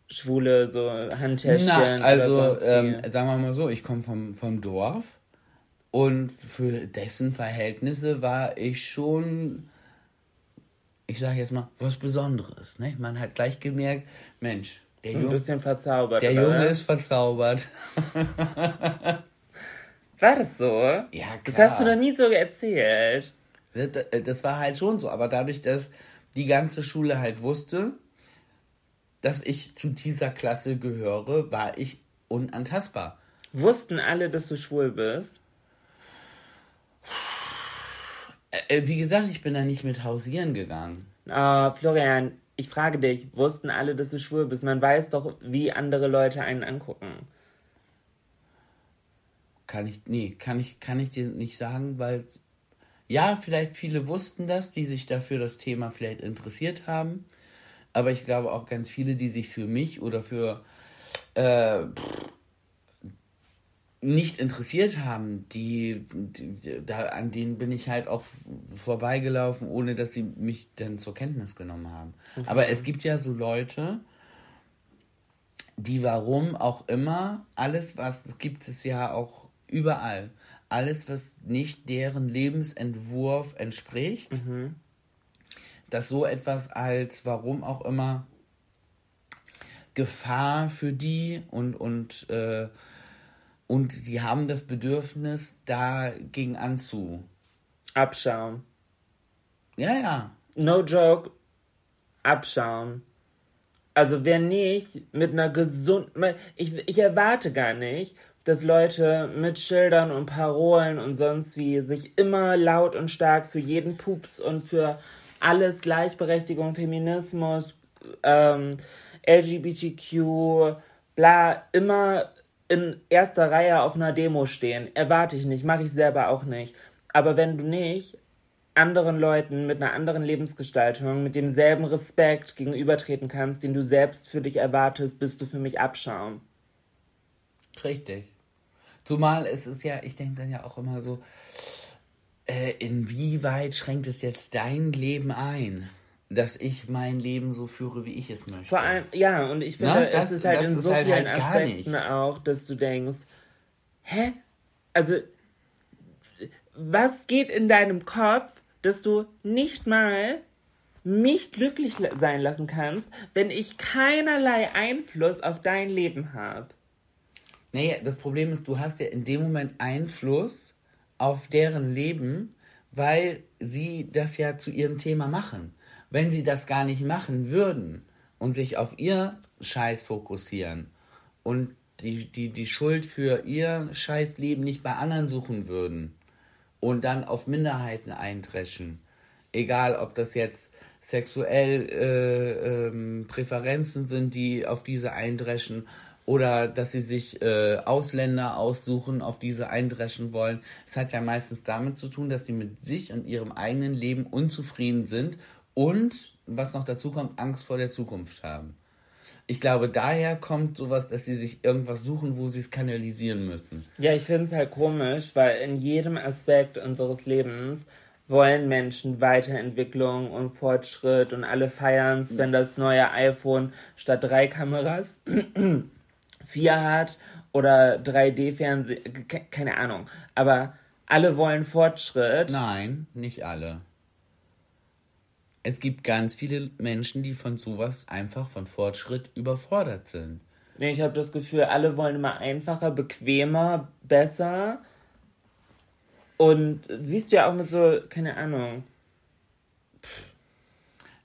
schwule so Handtäschchen. Na, also ähm, sagen wir mal so, ich komme vom, vom Dorf und für dessen Verhältnisse war ich schon, ich sage jetzt mal, was Besonderes. Ne? Man hat gleich gemerkt, Mensch, der verzaubert. der Junge ist verzaubert. War das so? Ja, Das klar. hast du noch nie so erzählt. Das, das war halt schon so, aber dadurch, dass die ganze Schule halt wusste, dass ich zu dieser Klasse gehöre, war ich unantastbar. Wussten alle, dass du schwul bist? Äh, wie gesagt, ich bin da nicht mit hausieren gegangen. Ah, Florian, ich frage dich, wussten alle, dass du schwul bist? Man weiß doch, wie andere Leute einen angucken. Kann ich, nee, kann ich, kann ich dir nicht sagen, weil, ja, vielleicht viele wussten das, die sich dafür das Thema vielleicht interessiert haben. Aber ich glaube auch ganz viele, die sich für mich oder für äh, nicht interessiert haben, die, die da, an denen bin ich halt auch vorbeigelaufen, ohne dass sie mich dann zur Kenntnis genommen haben. Aber es gibt ja so Leute, die warum auch immer, alles was gibt es ja auch überall, alles was nicht deren Lebensentwurf entspricht, dass so etwas als warum auch immer Gefahr für die und und äh, und die haben das Bedürfnis dagegen anzu. Abschaum. Ja, ja. No joke. Abschaum. Also wer nicht mit einer gesunden, ich, ich erwarte gar nicht, dass Leute mit Schildern und Parolen und sonst wie sich immer laut und stark für jeden Pups und für alles Gleichberechtigung, Feminismus, ähm, LGBTQ, bla, immer in erster Reihe auf einer Demo stehen. Erwarte ich nicht, mache ich selber auch nicht. Aber wenn du nicht anderen Leuten mit einer anderen Lebensgestaltung, mit demselben Respekt gegenübertreten kannst, den du selbst für dich erwartest, bist du für mich Abschaum. Richtig. Zumal es ist ja, ich denke dann ja auch immer so, äh, inwieweit schränkt es jetzt dein Leben ein? Dass ich mein Leben so führe, wie ich es möchte. Vor allem, ja, und ich finde, Na, das, es ist halt in so halt vielen halt Aspekten auch, dass du denkst, hä? Also, was geht in deinem Kopf, dass du nicht mal mich glücklich sein lassen kannst, wenn ich keinerlei Einfluss auf dein Leben habe? Naja, das Problem ist, du hast ja in dem Moment Einfluss auf deren Leben, weil sie das ja zu ihrem Thema machen. Wenn sie das gar nicht machen würden und sich auf ihr Scheiß fokussieren und die, die, die Schuld für ihr Scheißleben nicht bei anderen suchen würden und dann auf Minderheiten eindreschen, egal ob das jetzt sexuell äh, ähm, Präferenzen sind, die auf diese eindreschen oder dass sie sich äh, Ausländer aussuchen, auf diese eindreschen wollen. Es hat ja meistens damit zu tun, dass sie mit sich und ihrem eigenen Leben unzufrieden sind und, was noch dazu kommt, Angst vor der Zukunft haben. Ich glaube, daher kommt sowas, dass sie sich irgendwas suchen, wo sie es kanalisieren müssen. Ja, ich finde es halt komisch, weil in jedem Aspekt unseres Lebens wollen Menschen Weiterentwicklung und Fortschritt und alle feiern es, wenn das neue iPhone statt drei Kameras vier hat oder 3D-Fernsehen, keine Ahnung. Aber alle wollen Fortschritt. Nein, nicht alle es gibt ganz viele Menschen, die von sowas einfach von Fortschritt überfordert sind. Nee, ich habe das Gefühl, alle wollen immer einfacher, bequemer, besser. Und siehst du ja auch mit so, keine Ahnung.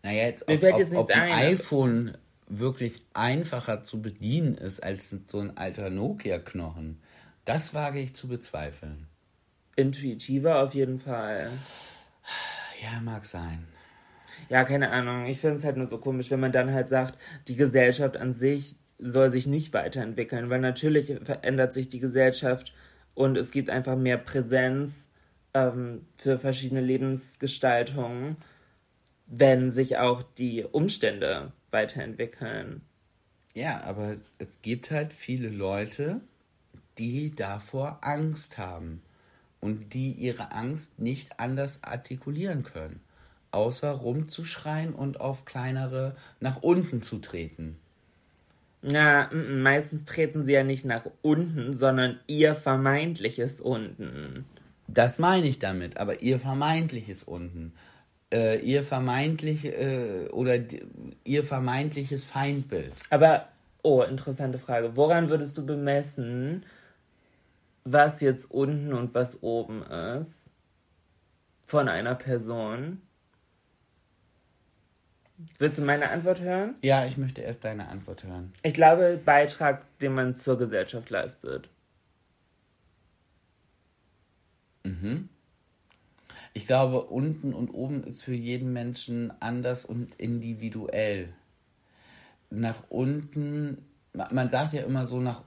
Naja, jetzt, ob, ob, jetzt ob ein iPhone wirklich einfacher zu bedienen ist als so ein alter Nokia-Knochen, das wage ich zu bezweifeln. Intuitiver auf jeden Fall. Ja, mag sein ja, keine Ahnung. Ich finde es halt nur so komisch, wenn man dann halt sagt, die Gesellschaft an sich soll sich nicht weiterentwickeln, weil natürlich verändert sich die Gesellschaft und es gibt einfach mehr Präsenz ähm, für verschiedene Lebensgestaltungen, wenn sich auch die Umstände weiterentwickeln. Ja, aber es gibt halt viele Leute, die davor Angst haben und die ihre Angst nicht anders artikulieren können außer rumzuschreien und auf kleinere nach unten zu treten. Na, meistens treten sie ja nicht nach unten, sondern ihr vermeintliches unten. Das meine ich damit, aber ihr vermeintliches unten. Äh, ihr vermeintlich äh, oder ihr vermeintliches Feindbild. Aber, oh, interessante Frage. Woran würdest du bemessen, was jetzt unten und was oben ist? Von einer Person? Willst du meine Antwort hören? Ja, ich möchte erst deine Antwort hören. Ich glaube, Beitrag, den man zur Gesellschaft leistet. Mhm. Ich glaube, unten und oben ist für jeden Menschen anders und individuell. Nach unten, man sagt ja immer so, nach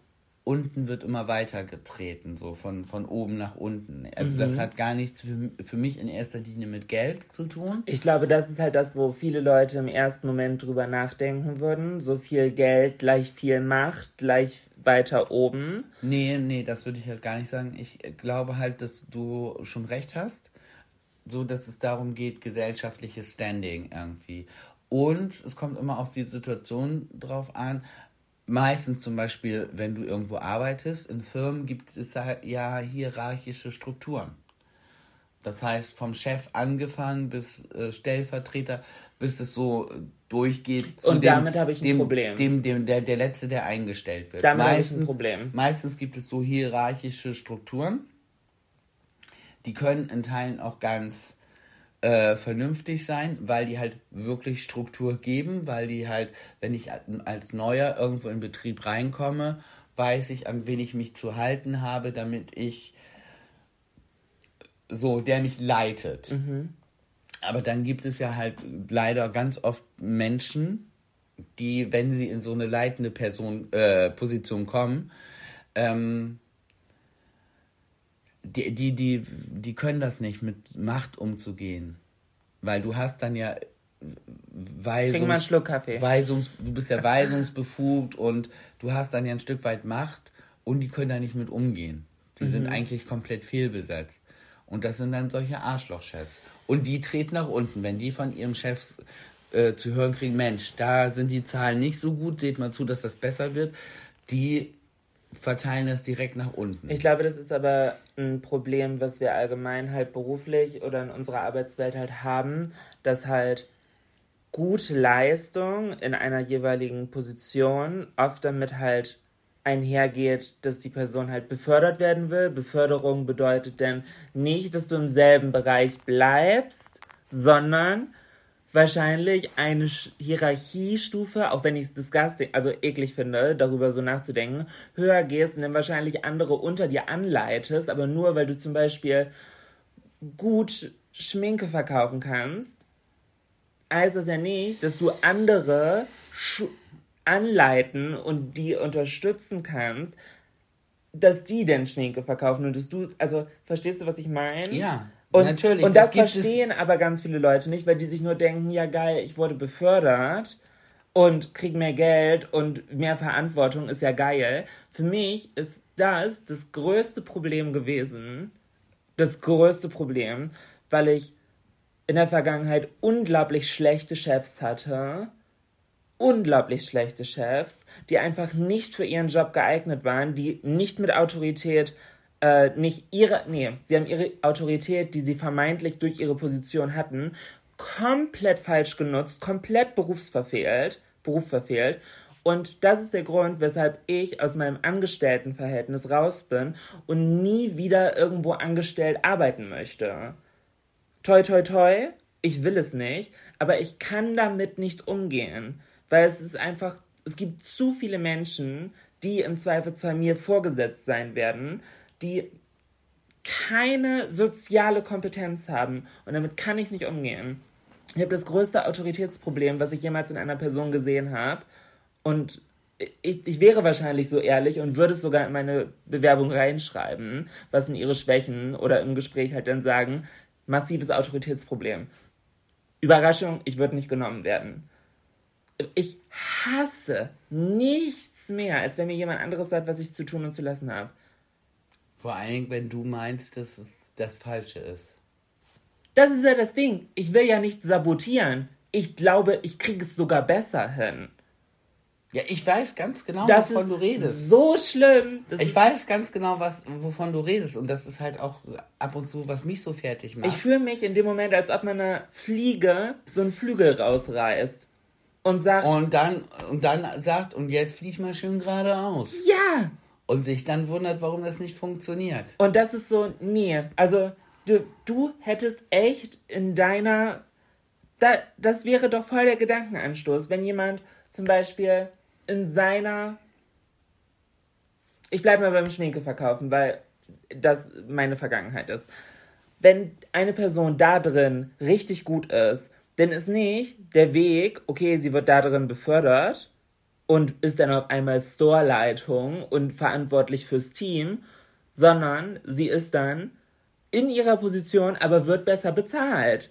unten wird immer weiter getreten, so von, von oben nach unten. Also mhm. das hat gar nichts für, für mich in erster Linie mit Geld zu tun. Ich glaube, das ist halt das, wo viele Leute im ersten Moment drüber nachdenken würden. So viel Geld, gleich viel Macht, gleich weiter oben. Nee, nee, das würde ich halt gar nicht sagen. Ich glaube halt, dass du schon recht hast. So, dass es darum geht, gesellschaftliches Standing irgendwie. Und es kommt immer auf die Situation drauf an, meistens zum Beispiel, wenn du irgendwo arbeitest, in Firmen gibt es ja hierarchische Strukturen. Das heißt, vom Chef angefangen bis äh, Stellvertreter, bis es so durchgeht. Und dem, damit habe ich ein dem, Problem. Dem, dem, der, der Letzte, der eingestellt wird. Damit habe ich ein Problem. Meistens gibt es so hierarchische Strukturen. Die können in Teilen auch ganz äh, vernünftig sein, weil die halt wirklich Struktur geben, weil die halt, wenn ich als Neuer irgendwo in Betrieb reinkomme, weiß ich, an wen ich mich zu halten habe, damit ich so, der mich leitet. Mhm. Aber dann gibt es ja halt leider ganz oft Menschen, die, wenn sie in so eine leitende Person, äh, Position kommen, ähm, die, die, die, die können das nicht, mit Macht umzugehen. Weil du hast dann ja Weisungs, mal einen Schluck Kaffee. Weisungs, du bist ja weisungsbefugt und du hast dann ja ein Stück weit Macht und die können da nicht mit umgehen. Die mhm. sind eigentlich komplett fehlbesetzt. Und das sind dann solche Arschlochchefs. Und die treten nach unten, wenn die von ihrem Chef äh, zu hören kriegen, Mensch, da sind die Zahlen nicht so gut, seht mal zu, dass das besser wird. Die verteilen das direkt nach unten. Ich glaube, das ist aber ein Problem, was wir allgemein halt beruflich oder in unserer Arbeitswelt halt haben, dass halt gute Leistung in einer jeweiligen Position oft damit halt einhergeht, dass die Person halt befördert werden will. Beförderung bedeutet denn nicht, dass du im selben Bereich bleibst, sondern wahrscheinlich eine Hierarchiestufe, auch wenn ich es disgusting, also eklig finde, darüber so nachzudenken, höher gehst und dann wahrscheinlich andere unter dir anleitest, aber nur weil du zum Beispiel gut Schminke verkaufen kannst, heißt das ja nicht, dass du andere anleiten und die unterstützen kannst, dass die denn Schminke verkaufen und dass du, also verstehst du, was ich meine? Ja. Und, Natürlich. Und das, das verstehen aber ganz viele Leute nicht, weil die sich nur denken, ja geil, ich wurde befördert und krieg mehr Geld und mehr Verantwortung ist ja geil. Für mich ist das das größte Problem gewesen. Das größte Problem, weil ich in der Vergangenheit unglaublich schlechte Chefs hatte. Unglaublich schlechte Chefs, die einfach nicht für ihren Job geeignet waren, die nicht mit Autorität äh, nicht ihre, nee, sie haben ihre Autorität, die sie vermeintlich durch ihre Position hatten, komplett falsch genutzt, komplett berufsverfehlt, Beruf verfehlt. Und das ist der Grund, weshalb ich aus meinem Angestelltenverhältnis raus bin und nie wieder irgendwo angestellt arbeiten möchte. Toi, toi, toi, ich will es nicht, aber ich kann damit nicht umgehen, weil es ist einfach, es gibt zu viele Menschen, die im Zweifelsfall mir vorgesetzt sein werden, die keine soziale Kompetenz haben. Und damit kann ich nicht umgehen. Ich habe das größte Autoritätsproblem, was ich jemals in einer Person gesehen habe. Und ich, ich wäre wahrscheinlich so ehrlich und würde es sogar in meine Bewerbung reinschreiben, was sind ihre Schwächen oder im Gespräch halt dann sagen, massives Autoritätsproblem. Überraschung, ich würde nicht genommen werden. Ich hasse nichts mehr, als wenn mir jemand anderes sagt, was ich zu tun und zu lassen habe. Vor allen Dingen, wenn du meinst, dass es das Falsche ist. Das ist ja das Ding. Ich will ja nicht sabotieren. Ich glaube, ich kriege es sogar besser hin. Ja, ich weiß ganz genau, das wovon du redest. So schlimm. Das ich weiß ganz genau, was, wovon du redest. Und das ist halt auch ab und zu, was mich so fertig macht. Ich fühle mich in dem Moment, als ob man einer Fliege so einen Flügel rausreißt. Und sagt. Und dann, und dann sagt, und jetzt flieg mal schön geradeaus. Ja! Und sich dann wundert, warum das nicht funktioniert. Und das ist so, nee, also du, du hättest echt in deiner, da, das wäre doch voll der Gedankenanstoß, wenn jemand zum Beispiel in seiner, ich bleibe mal beim Schminke verkaufen, weil das meine Vergangenheit ist. Wenn eine Person da drin richtig gut ist, dann ist nicht der Weg, okay, sie wird da drin befördert, und ist dann auf einmal Storeleitung und verantwortlich fürs Team, sondern sie ist dann in ihrer Position, aber wird besser bezahlt.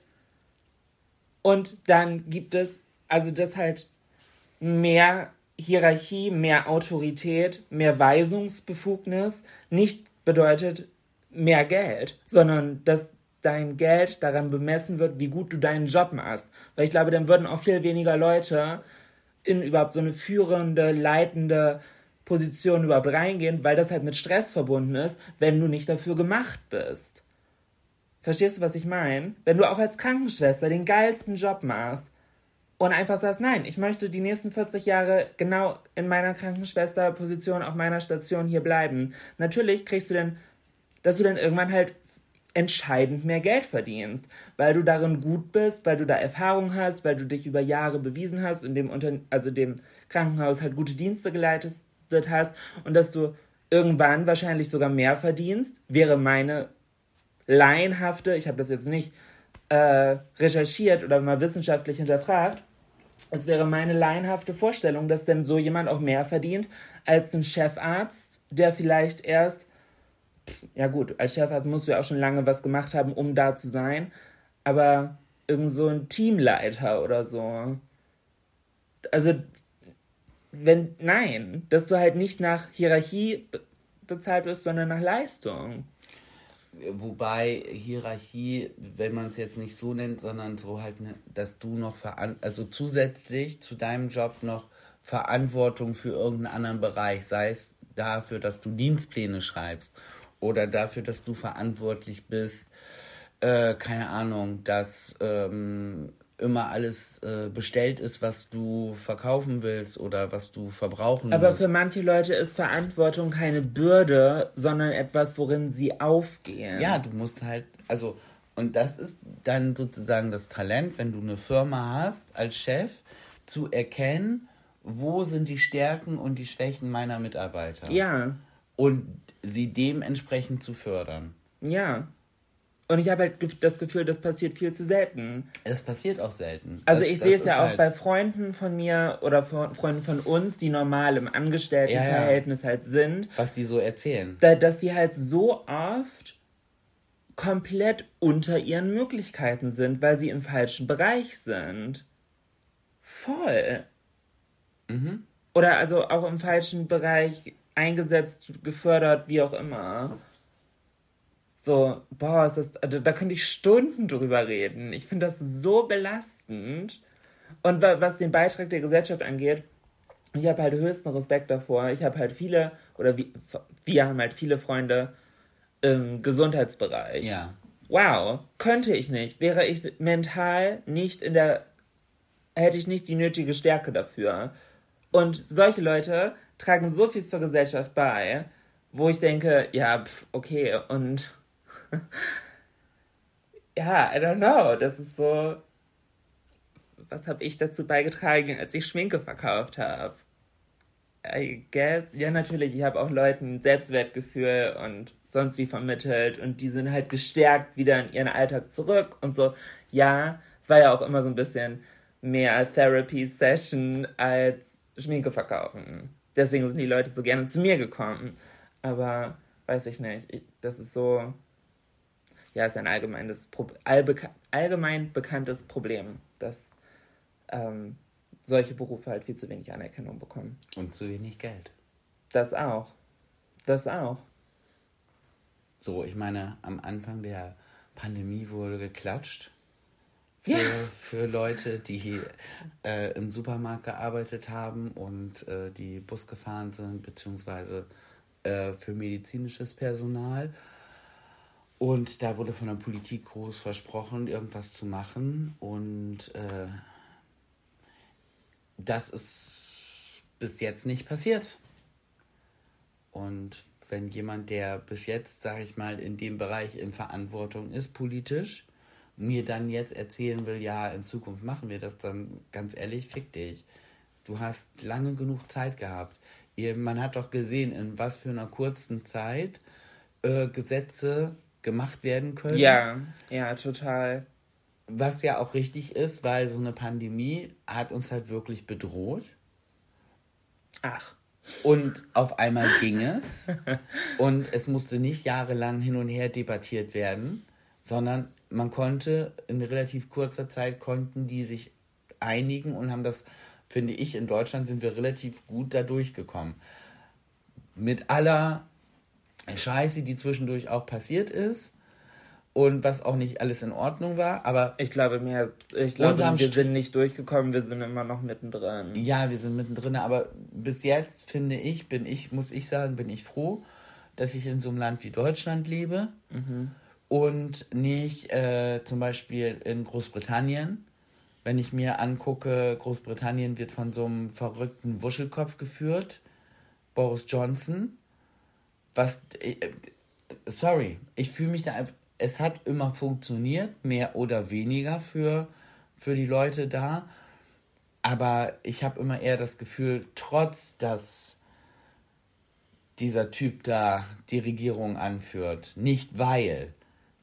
Und dann gibt es also das halt mehr Hierarchie, mehr Autorität, mehr Weisungsbefugnis nicht bedeutet mehr Geld, sondern dass dein Geld daran bemessen wird, wie gut du deinen Job machst. Weil ich glaube, dann würden auch viel weniger Leute in überhaupt so eine führende, leitende Position überhaupt reingehen, weil das halt mit Stress verbunden ist, wenn du nicht dafür gemacht bist. Verstehst du, was ich meine? Wenn du auch als Krankenschwester den geilsten Job machst und einfach sagst, nein, ich möchte die nächsten 40 Jahre genau in meiner Krankenschwesterposition auf meiner Station hier bleiben. Natürlich kriegst du dann, dass du dann irgendwann halt entscheidend mehr Geld verdienst, weil du darin gut bist, weil du da Erfahrung hast, weil du dich über Jahre bewiesen hast und dem Unter also dem Krankenhaus halt gute Dienste geleitet hast und dass du irgendwann wahrscheinlich sogar mehr verdienst, wäre meine laienhafte, ich habe das jetzt nicht äh, recherchiert oder mal wissenschaftlich hinterfragt, es wäre meine laienhafte Vorstellung, dass denn so jemand auch mehr verdient als ein Chefarzt, der vielleicht erst, ja gut, als Chefarzt musst du ja auch schon lange was gemacht haben, um da zu sein, aber irgend so ein Teamleiter oder so. Also, wenn, nein, dass du halt nicht nach Hierarchie bezahlt wirst, sondern nach Leistung. Wobei Hierarchie, wenn man es jetzt nicht so nennt, sondern so halt, ne, dass du noch also zusätzlich zu deinem Job noch Verantwortung für irgendeinen anderen Bereich, sei es dafür, dass du Dienstpläne schreibst oder dafür, dass du verantwortlich bist, äh, keine Ahnung, dass ähm, immer alles äh, bestellt ist, was du verkaufen willst oder was du verbrauchen Aber musst. für manche Leute ist Verantwortung keine Bürde, sondern etwas, worin sie aufgehen. Ja, du musst halt, also, und das ist dann sozusagen das Talent, wenn du eine Firma hast als Chef, zu erkennen, wo sind die Stärken und die Schwächen meiner Mitarbeiter. Ja. Und sie dementsprechend zu fördern. Ja. Und ich habe halt das Gefühl, das passiert viel zu selten. Es passiert auch selten. Also das, ich sehe es ja auch halt bei Freunden von mir oder Freunden von uns, die normal im Angestelltenverhältnis ja, ja. halt sind. Was die so erzählen. Da, dass die halt so oft komplett unter ihren Möglichkeiten sind, weil sie im falschen Bereich sind. Voll. Mhm. Oder also auch im falschen Bereich eingesetzt, gefördert, wie auch immer. So, boah, ist das, also da könnte ich Stunden drüber reden. Ich finde das so belastend. Und was den Beitrag der Gesellschaft angeht, ich habe halt höchsten Respekt davor. Ich habe halt viele, oder wir, wir haben halt viele Freunde im Gesundheitsbereich. Ja. Wow, könnte ich nicht. Wäre ich mental nicht in der, hätte ich nicht die nötige Stärke dafür. Und solche Leute tragen so viel zur Gesellschaft bei, wo ich denke, ja, pf, okay, und ja, I don't know. Das ist so. Was habe ich dazu beigetragen, als ich Schminke verkauft habe? I guess. Ja, natürlich. Ich habe auch Leuten Selbstwertgefühl und sonst wie vermittelt und die sind halt gestärkt wieder in ihren Alltag zurück und so. Ja, es war ja auch immer so ein bisschen mehr Therapy-Session als Schminke verkaufen. Deswegen sind die Leute so gerne zu mir gekommen. Aber weiß ich nicht. Ich, das ist so ja, ist ein allgemeines, allgemein bekanntes Problem, dass ähm, solche Berufe halt viel zu wenig Anerkennung bekommen. Und zu wenig Geld. Das auch. Das auch. So, ich meine, am Anfang der Pandemie wurde geklatscht. Für, ja. für Leute, die äh, im Supermarkt gearbeitet haben und äh, die Bus gefahren sind, beziehungsweise äh, für medizinisches Personal. Und da wurde von der Politik groß versprochen, irgendwas zu machen. Und äh, das ist bis jetzt nicht passiert. Und wenn jemand, der bis jetzt, sage ich mal, in dem Bereich in Verantwortung ist, politisch, mir dann jetzt erzählen will, ja, in Zukunft machen wir das, dann ganz ehrlich, fick dich. Du hast lange genug Zeit gehabt. Ihr, man hat doch gesehen, in was für einer kurzen Zeit äh, Gesetze gemacht werden können. Ja, ja, total. Was ja auch richtig ist, weil so eine Pandemie hat uns halt wirklich bedroht. Ach. Und auf einmal ging es. und es musste nicht jahrelang hin und her debattiert werden, sondern man konnte in relativ kurzer Zeit konnten die sich einigen und haben das, finde ich, in Deutschland sind wir relativ gut da durchgekommen. Mit aller Scheiße, die zwischendurch auch passiert ist und was auch nicht alles in Ordnung war, aber ich glaube mir, ich glaube, wir St sind nicht durchgekommen, wir sind immer noch mittendrin. Ja, wir sind mittendrin, aber bis jetzt finde ich, bin ich, muss ich sagen, bin ich froh, dass ich in so einem Land wie Deutschland lebe mhm. Und nicht äh, zum Beispiel in Großbritannien. Wenn ich mir angucke, Großbritannien wird von so einem verrückten Wuschelkopf geführt, Boris Johnson was. Äh, sorry, ich fühle mich da einfach. es hat immer funktioniert, mehr oder weniger für, für die Leute da. Aber ich habe immer eher das Gefühl, trotz dass dieser Typ da die Regierung anführt, nicht weil,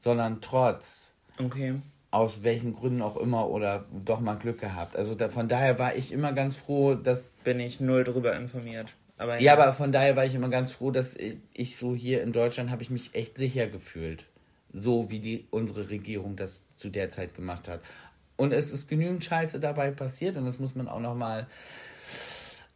sondern trotz. Okay. Aus welchen Gründen auch immer oder doch mal Glück gehabt. Also da, von daher war ich immer ganz froh, dass. Bin ich null drüber informiert. Aber ja, ja, aber von daher war ich immer ganz froh, dass ich so hier in Deutschland habe ich mich echt sicher gefühlt. So wie die, unsere Regierung das zu der Zeit gemacht hat. Und es ist genügend Scheiße dabei passiert und das muss man auch nochmal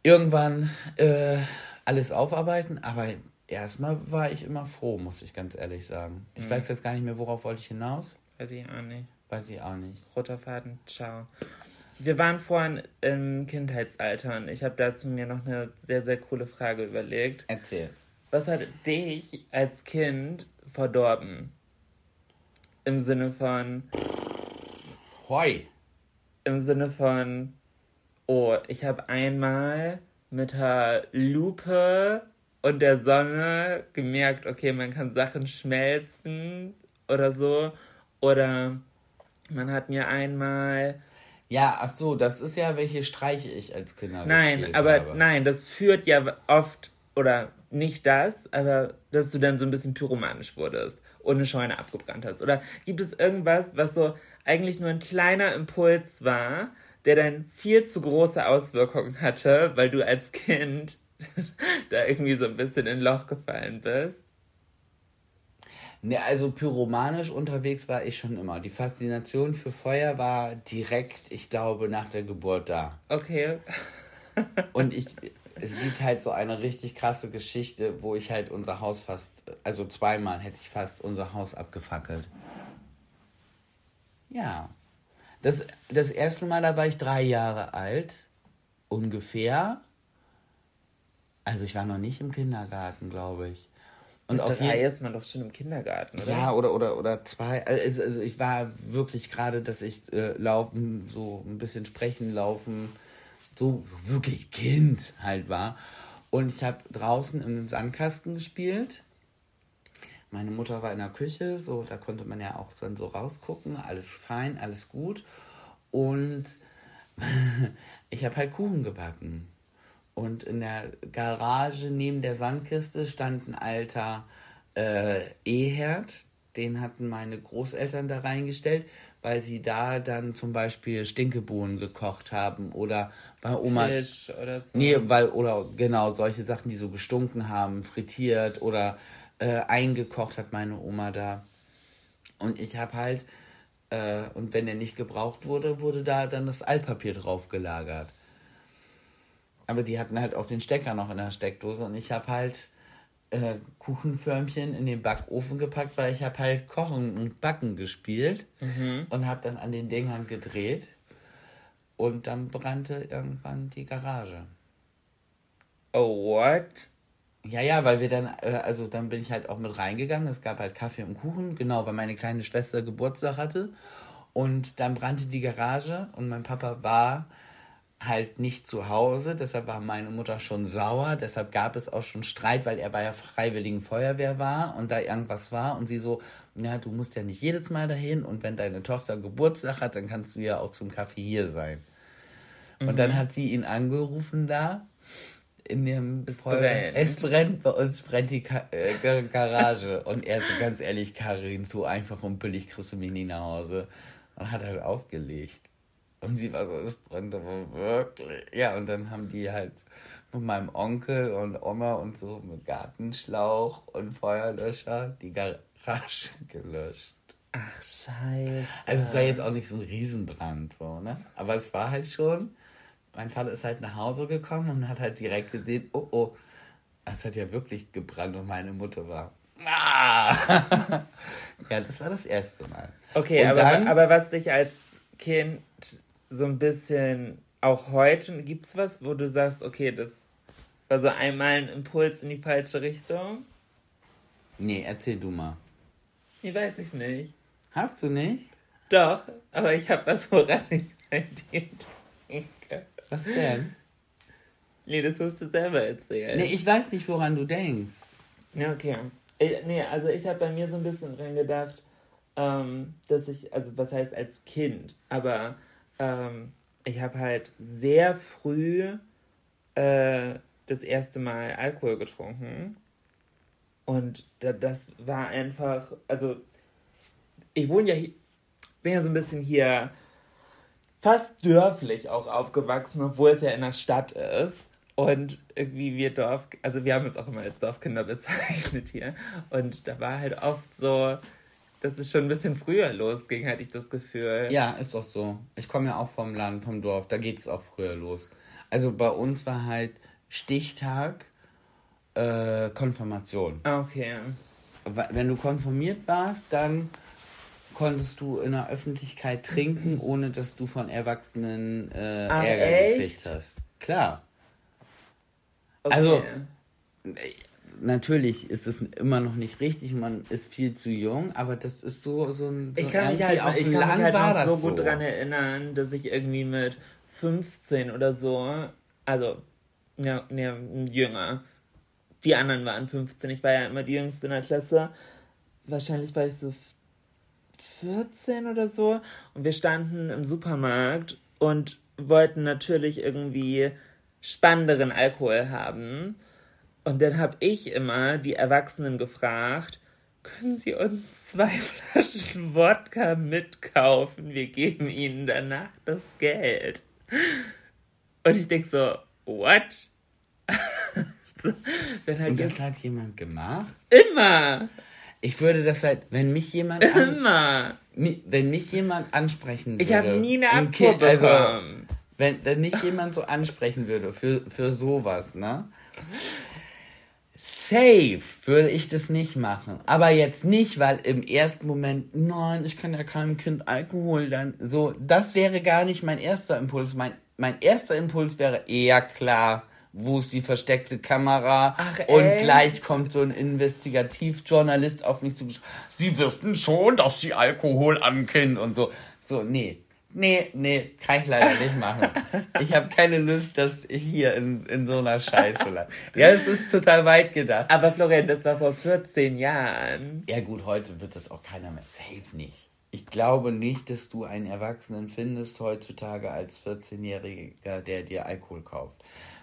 irgendwann äh, alles aufarbeiten. Aber erstmal war ich immer froh, muss ich ganz ehrlich sagen. Ich mhm. weiß jetzt gar nicht mehr, worauf wollte ich hinaus. Weiß ich auch nicht. Weiß ich auch nicht. Roter Faden, ciao. Wir waren vorhin im Kindheitsalter und ich habe dazu mir noch eine sehr, sehr coole Frage überlegt. Erzähl. Was hat dich als Kind verdorben? Im Sinne von. Hoi. Im Sinne von. Oh, ich habe einmal mit der Lupe und der Sonne gemerkt, okay, man kann Sachen schmelzen oder so. Oder man hat mir einmal. Ja, ach so, das ist ja, welche Streiche ich als Kinder Nein, aber habe. nein, das führt ja oft, oder nicht das, aber dass du dann so ein bisschen pyromanisch wurdest und eine Scheune abgebrannt hast. Oder gibt es irgendwas, was so eigentlich nur ein kleiner Impuls war, der dann viel zu große Auswirkungen hatte, weil du als Kind da irgendwie so ein bisschen in ein Loch gefallen bist? Ne, also pyromanisch unterwegs war ich schon immer. Die Faszination für Feuer war direkt, ich glaube, nach der Geburt da. Okay. Und ich, es gibt halt so eine richtig krasse Geschichte, wo ich halt unser Haus fast, also zweimal hätte ich fast unser Haus abgefackelt. Ja. Das, das erste Mal, da war ich drei Jahre alt, ungefähr. Also ich war noch nicht im Kindergarten, glaube ich. Und Mit auf drei ist man doch schon im Kindergarten, oder? Ja, oder, oder, oder zwei. Also, also ich war wirklich gerade, dass ich äh, laufen, so ein bisschen sprechen, laufen, so wirklich Kind halt war. Und ich habe draußen im Sandkasten gespielt. Meine Mutter war in der Küche, so da konnte man ja auch dann so rausgucken, alles fein, alles gut. Und ich habe halt Kuchen gebacken. Und in der Garage neben der Sandkiste stand ein alter äh, E-Herd. Den hatten meine Großeltern da reingestellt, weil sie da dann zum Beispiel Stinkebohnen gekocht haben oder bei Oma. Fisch oder so. Nee, weil, oder genau, solche Sachen, die so gestunken haben, frittiert oder äh, eingekocht hat meine Oma da. Und ich habe halt, äh, und wenn der nicht gebraucht wurde, wurde da dann das Altpapier drauf gelagert. Aber die hatten halt auch den Stecker noch in der Steckdose und ich habe halt äh, Kuchenförmchen in den Backofen gepackt, weil ich habe halt Kochen und Backen gespielt mhm. und habe dann an den Dingern gedreht und dann brannte irgendwann die Garage. Oh, what? Ja, ja, weil wir dann, äh, also dann bin ich halt auch mit reingegangen. Es gab halt Kaffee und Kuchen, genau, weil meine kleine Schwester Geburtstag hatte. Und dann brannte die Garage und mein Papa war halt nicht zu Hause, deshalb war meine Mutter schon sauer, deshalb gab es auch schon Streit, weil er bei der Freiwilligen Feuerwehr war und da irgendwas war und sie so, ja, du musst ja nicht jedes Mal dahin und wenn deine Tochter Geburtstag hat, dann kannst du ja auch zum Kaffee hier sein. Mhm. Und dann mhm. hat sie ihn angerufen da in dem Feuer. Es brennt, bei uns brennt die Ka äh, Garage und er so ganz ehrlich, Karin, so einfach und billig kriegst du mich nie nach Hause und hat halt aufgelegt. Und sie war so, es brennt aber wirklich. Ja, und dann haben die halt mit meinem Onkel und Oma und so mit Gartenschlauch und Feuerlöscher die Garage gelöscht. Ach, scheiße. Also es war jetzt auch nicht so ein Riesenbrand, so, ne? Aber es war halt schon, mein Vater ist halt nach Hause gekommen und hat halt direkt gesehen, oh oh, es hat ja wirklich gebrannt und meine Mutter war. Ah! ja, das war das erste Mal. Okay, aber, dann, aber was dich als Kind so ein bisschen auch heute, gibt es was, wo du sagst, okay, das war so einmal ein Impuls in die falsche Richtung? Nee, erzähl du mal. Nee, weiß ich nicht. Hast du nicht? Doch, aber ich habe was, woran ich bei dir denke. Was denn? Nee, das musst du selber erzählen. Nee, ich weiß nicht, woran du denkst. Ja, okay. Ich, nee, also ich habe bei mir so ein bisschen dran gedacht, ähm, dass ich, also was heißt als Kind, aber ähm, ich habe halt sehr früh äh, das erste Mal Alkohol getrunken. Und da, das war einfach, also ich wohne ja hier, bin ja so ein bisschen hier fast dörflich auch aufgewachsen, obwohl es ja in der Stadt ist. Und irgendwie wir Dorf, also wir haben uns auch immer als Dorfkinder bezeichnet hier. Und da war halt oft so, dass es schon ein bisschen früher losging, hatte ich das Gefühl. Ja, ist doch so. Ich komme ja auch vom Land, vom Dorf, da geht es auch früher los. Also bei uns war halt Stichtag, äh, Konfirmation. Okay. Wenn du konfirmiert warst, dann konntest du in der Öffentlichkeit trinken, ohne dass du von Erwachsenen äh, Ach, Ärger echt? gekriegt hast. Klar. okay. Also, natürlich ist es immer noch nicht richtig, man ist viel zu jung, aber das ist so, so ein. So ich kann mich halt, ich kann mich halt so gut dran erinnern, dass ich irgendwie mit 15 oder so, also, ja, ne, jünger. Die anderen waren 15, ich war ja immer die Jüngste in der Klasse. Wahrscheinlich war ich so 14 oder so. Und wir standen im Supermarkt und wollten natürlich irgendwie spannenderen Alkohol haben. Und dann habe ich immer die Erwachsenen gefragt, können Sie uns zwei Flaschen Wodka mitkaufen? Wir geben Ihnen danach das Geld. Und ich denke so, what? so, halt Und jetzt das hat jemand gemacht? immer, Ich würde das halt, wenn mich jemand an, immer. wenn mich jemand ansprechen würde. Ich habe nie eine Abfuhr Ki- also, bekommen. wenn, wenn mich jemand so ansprechen würde für, für sowas, ne? Safe würde ich das nicht machen. Aber jetzt nicht, weil im ersten Moment, nein, ich kann ja keinem Kind Alkohol dann. So, das wäre gar nicht mein erster Impuls. Mein, mein erster Impuls wäre eher klar, wo ist die versteckte Kamera? Ach, und gleich kommt so ein Investigativjournalist auf mich zu. Sie wissen schon, dass sie Alkohol an Kind und so. So, nee. Nee, nee, kann ich leider nicht machen. Ich habe keine Lust, dass ich hier in, in so einer Scheiße lande. Ja, es ist total weit gedacht. Aber Florian, das war vor 14 Jahren. Ja gut, heute wird das auch keiner mehr. Safe nicht. Ich glaube nicht, dass du einen Erwachsenen findest heutzutage als 14-Jähriger, der dir Alkohol kauft.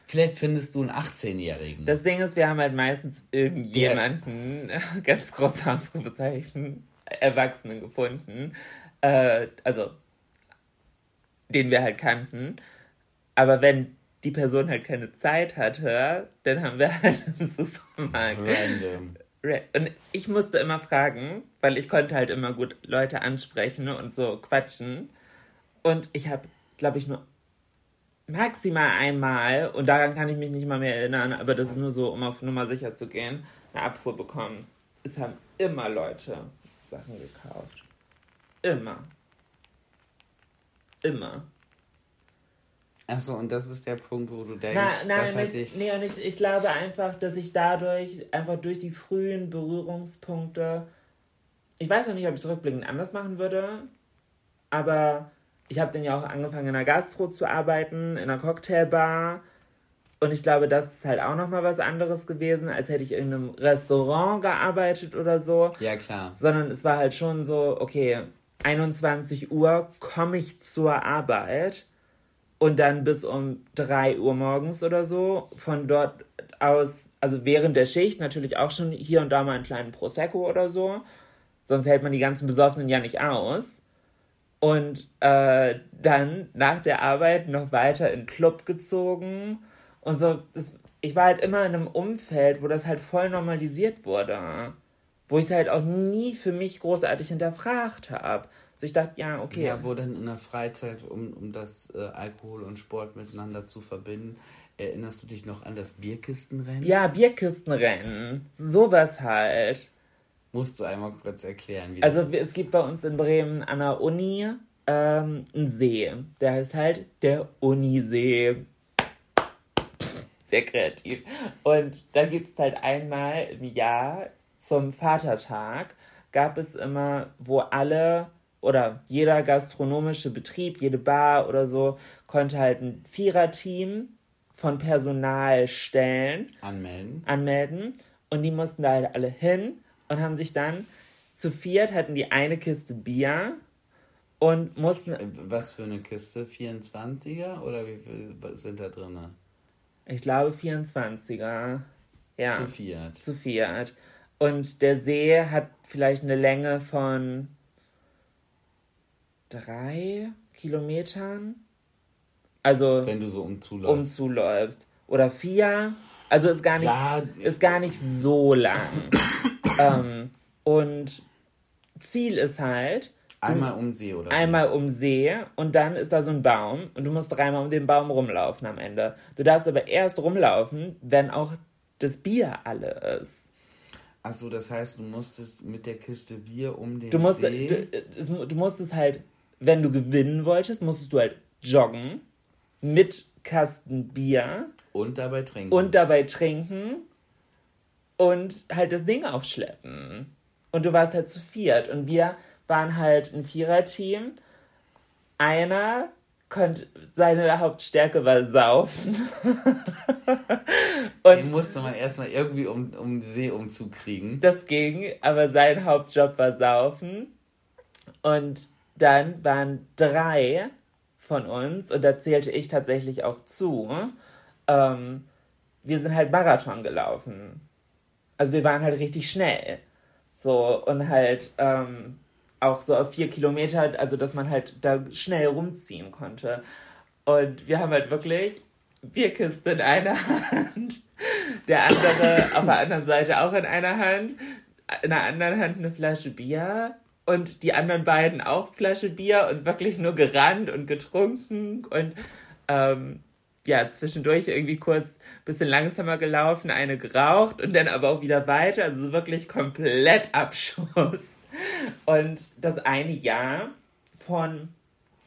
Vielleicht findest du einen 18-Jährigen. Das Ding ist, wir haben halt meistens irgendjemanden, ganz große Ausrufezeichen, Erwachsenen gefunden. Äh, also, den wir halt kannten. Aber wenn die Person halt keine Zeit hatte, dann haben wir halt im Supermarkt. Random. Ra- Und ich musste immer fragen, weil ich konnte halt immer gut Leute ansprechen und so quatschen. Und ich habe, glaube ich, nur maximal einmal, und daran kann ich mich nicht mal mehr erinnern, aber das ist nur so, um auf Nummer sicher zu gehen, eine Abfuhr bekommen. Es haben immer Leute Sachen gekauft. Immer. Immer. Achso, und das ist der Punkt, wo du denkst, Na, das nein, hat nicht, nee, und ich, ich glaube einfach, dass ich dadurch, einfach durch die frühen Berührungspunkte, ich weiß noch nicht, ob ich es rückblickend anders machen würde, aber ich habe dann ja auch angefangen in der Gastro zu arbeiten, in einer Cocktailbar und ich glaube, das ist halt auch nochmal was anderes gewesen, als hätte ich in einem Restaurant gearbeitet oder so Ja, klar. sondern es war halt schon so, okay, 21 Uhr komme ich zur Arbeit und dann bis um 3 Uhr morgens oder so. Von dort aus, also während der Schicht natürlich auch schon hier und da mal einen kleinen Prosecco oder so. Sonst hält man die ganzen Besoffenen ja nicht aus. Und äh, dann nach der Arbeit noch weiter in den Club gezogen. Und so, das, ich war halt immer in einem Umfeld, wo das halt voll normalisiert wurde wo ich es halt auch nie für mich großartig hinterfragt habe. So ich dachte, ja, okay. Ja, wo dann in der Freizeit, um, um das äh, Alkohol und Sport miteinander zu verbinden, erinnerst du dich noch an das Bierkistenrennen? Ja, Bierkistenrennen. Sowas halt. Musst du einmal kurz erklären. Wie Also es gibt bei uns in Bremen an der Uni ähm, einen See. Der heißt halt der Unisee. Sehr kreativ. Und da gibt es halt einmal im Jahr zum Vatertag gab es immer, wo alle oder jeder gastronomische Betrieb, jede Bar oder so, konnte halt ein Viererteam von Personal stellen anmelden. anmelden und die mussten da halt alle hin und haben sich dann zu viert hatten die eine Kiste Bier und mussten. Äh, Was für eine Kiste? 24er oder wie viel sind da drin? Ich glaube 24er. Ja. Zu viert. Zu viert. Und der See hat vielleicht eine Länge von drei Kilometern. Also. Wenn du so umzuläufst. Umzuläufst. Oder vier. Also ist gar nicht, Ja. ist gar nicht so lang. ähm, und Ziel ist halt, Einmal um See, oder? einmal um See und dann ist da so ein Baum und du musst dreimal um den Baum rumlaufen am Ende. Du darfst aber erst rumlaufen, wenn auch das Bier alle ist. Achso, das heißt, du musstest mit der Kiste Bier um den Du musst, See. du, du musstest halt, wenn du gewinnen wolltest, musstest du halt joggen mit Kasten Bier und dabei trinken. und dabei trinken und halt das Ding aufschleppen. Und du warst halt zu viert und wir waren halt ein Viererteam. Einer konnte, seine Hauptstärke war Saufen. Den musste man erstmal irgendwie um, um den See umzukriegen. Das ging, aber sein Hauptjob war Saufen. Und dann waren drei von uns, und da zählte ich tatsächlich auch zu, ähm, wir sind halt Marathon gelaufen. Also wir waren halt richtig schnell. So, und halt ähm, auch so auf vier Kilometer, also dass man halt da schnell rumziehen konnte. Und wir haben halt wirklich Bierkiste in einer Hand, der andere auf der anderen Seite auch in einer Hand, in der anderen Hand eine Flasche Bier und die anderen beiden auch Flasche Bier und wirklich nur gerannt und getrunken und ähm, ja, zwischendurch irgendwie kurz ein bisschen langsamer gelaufen, eine geraucht und dann aber auch wieder weiter, also wirklich komplett Abschuss. Und das eine Jahr von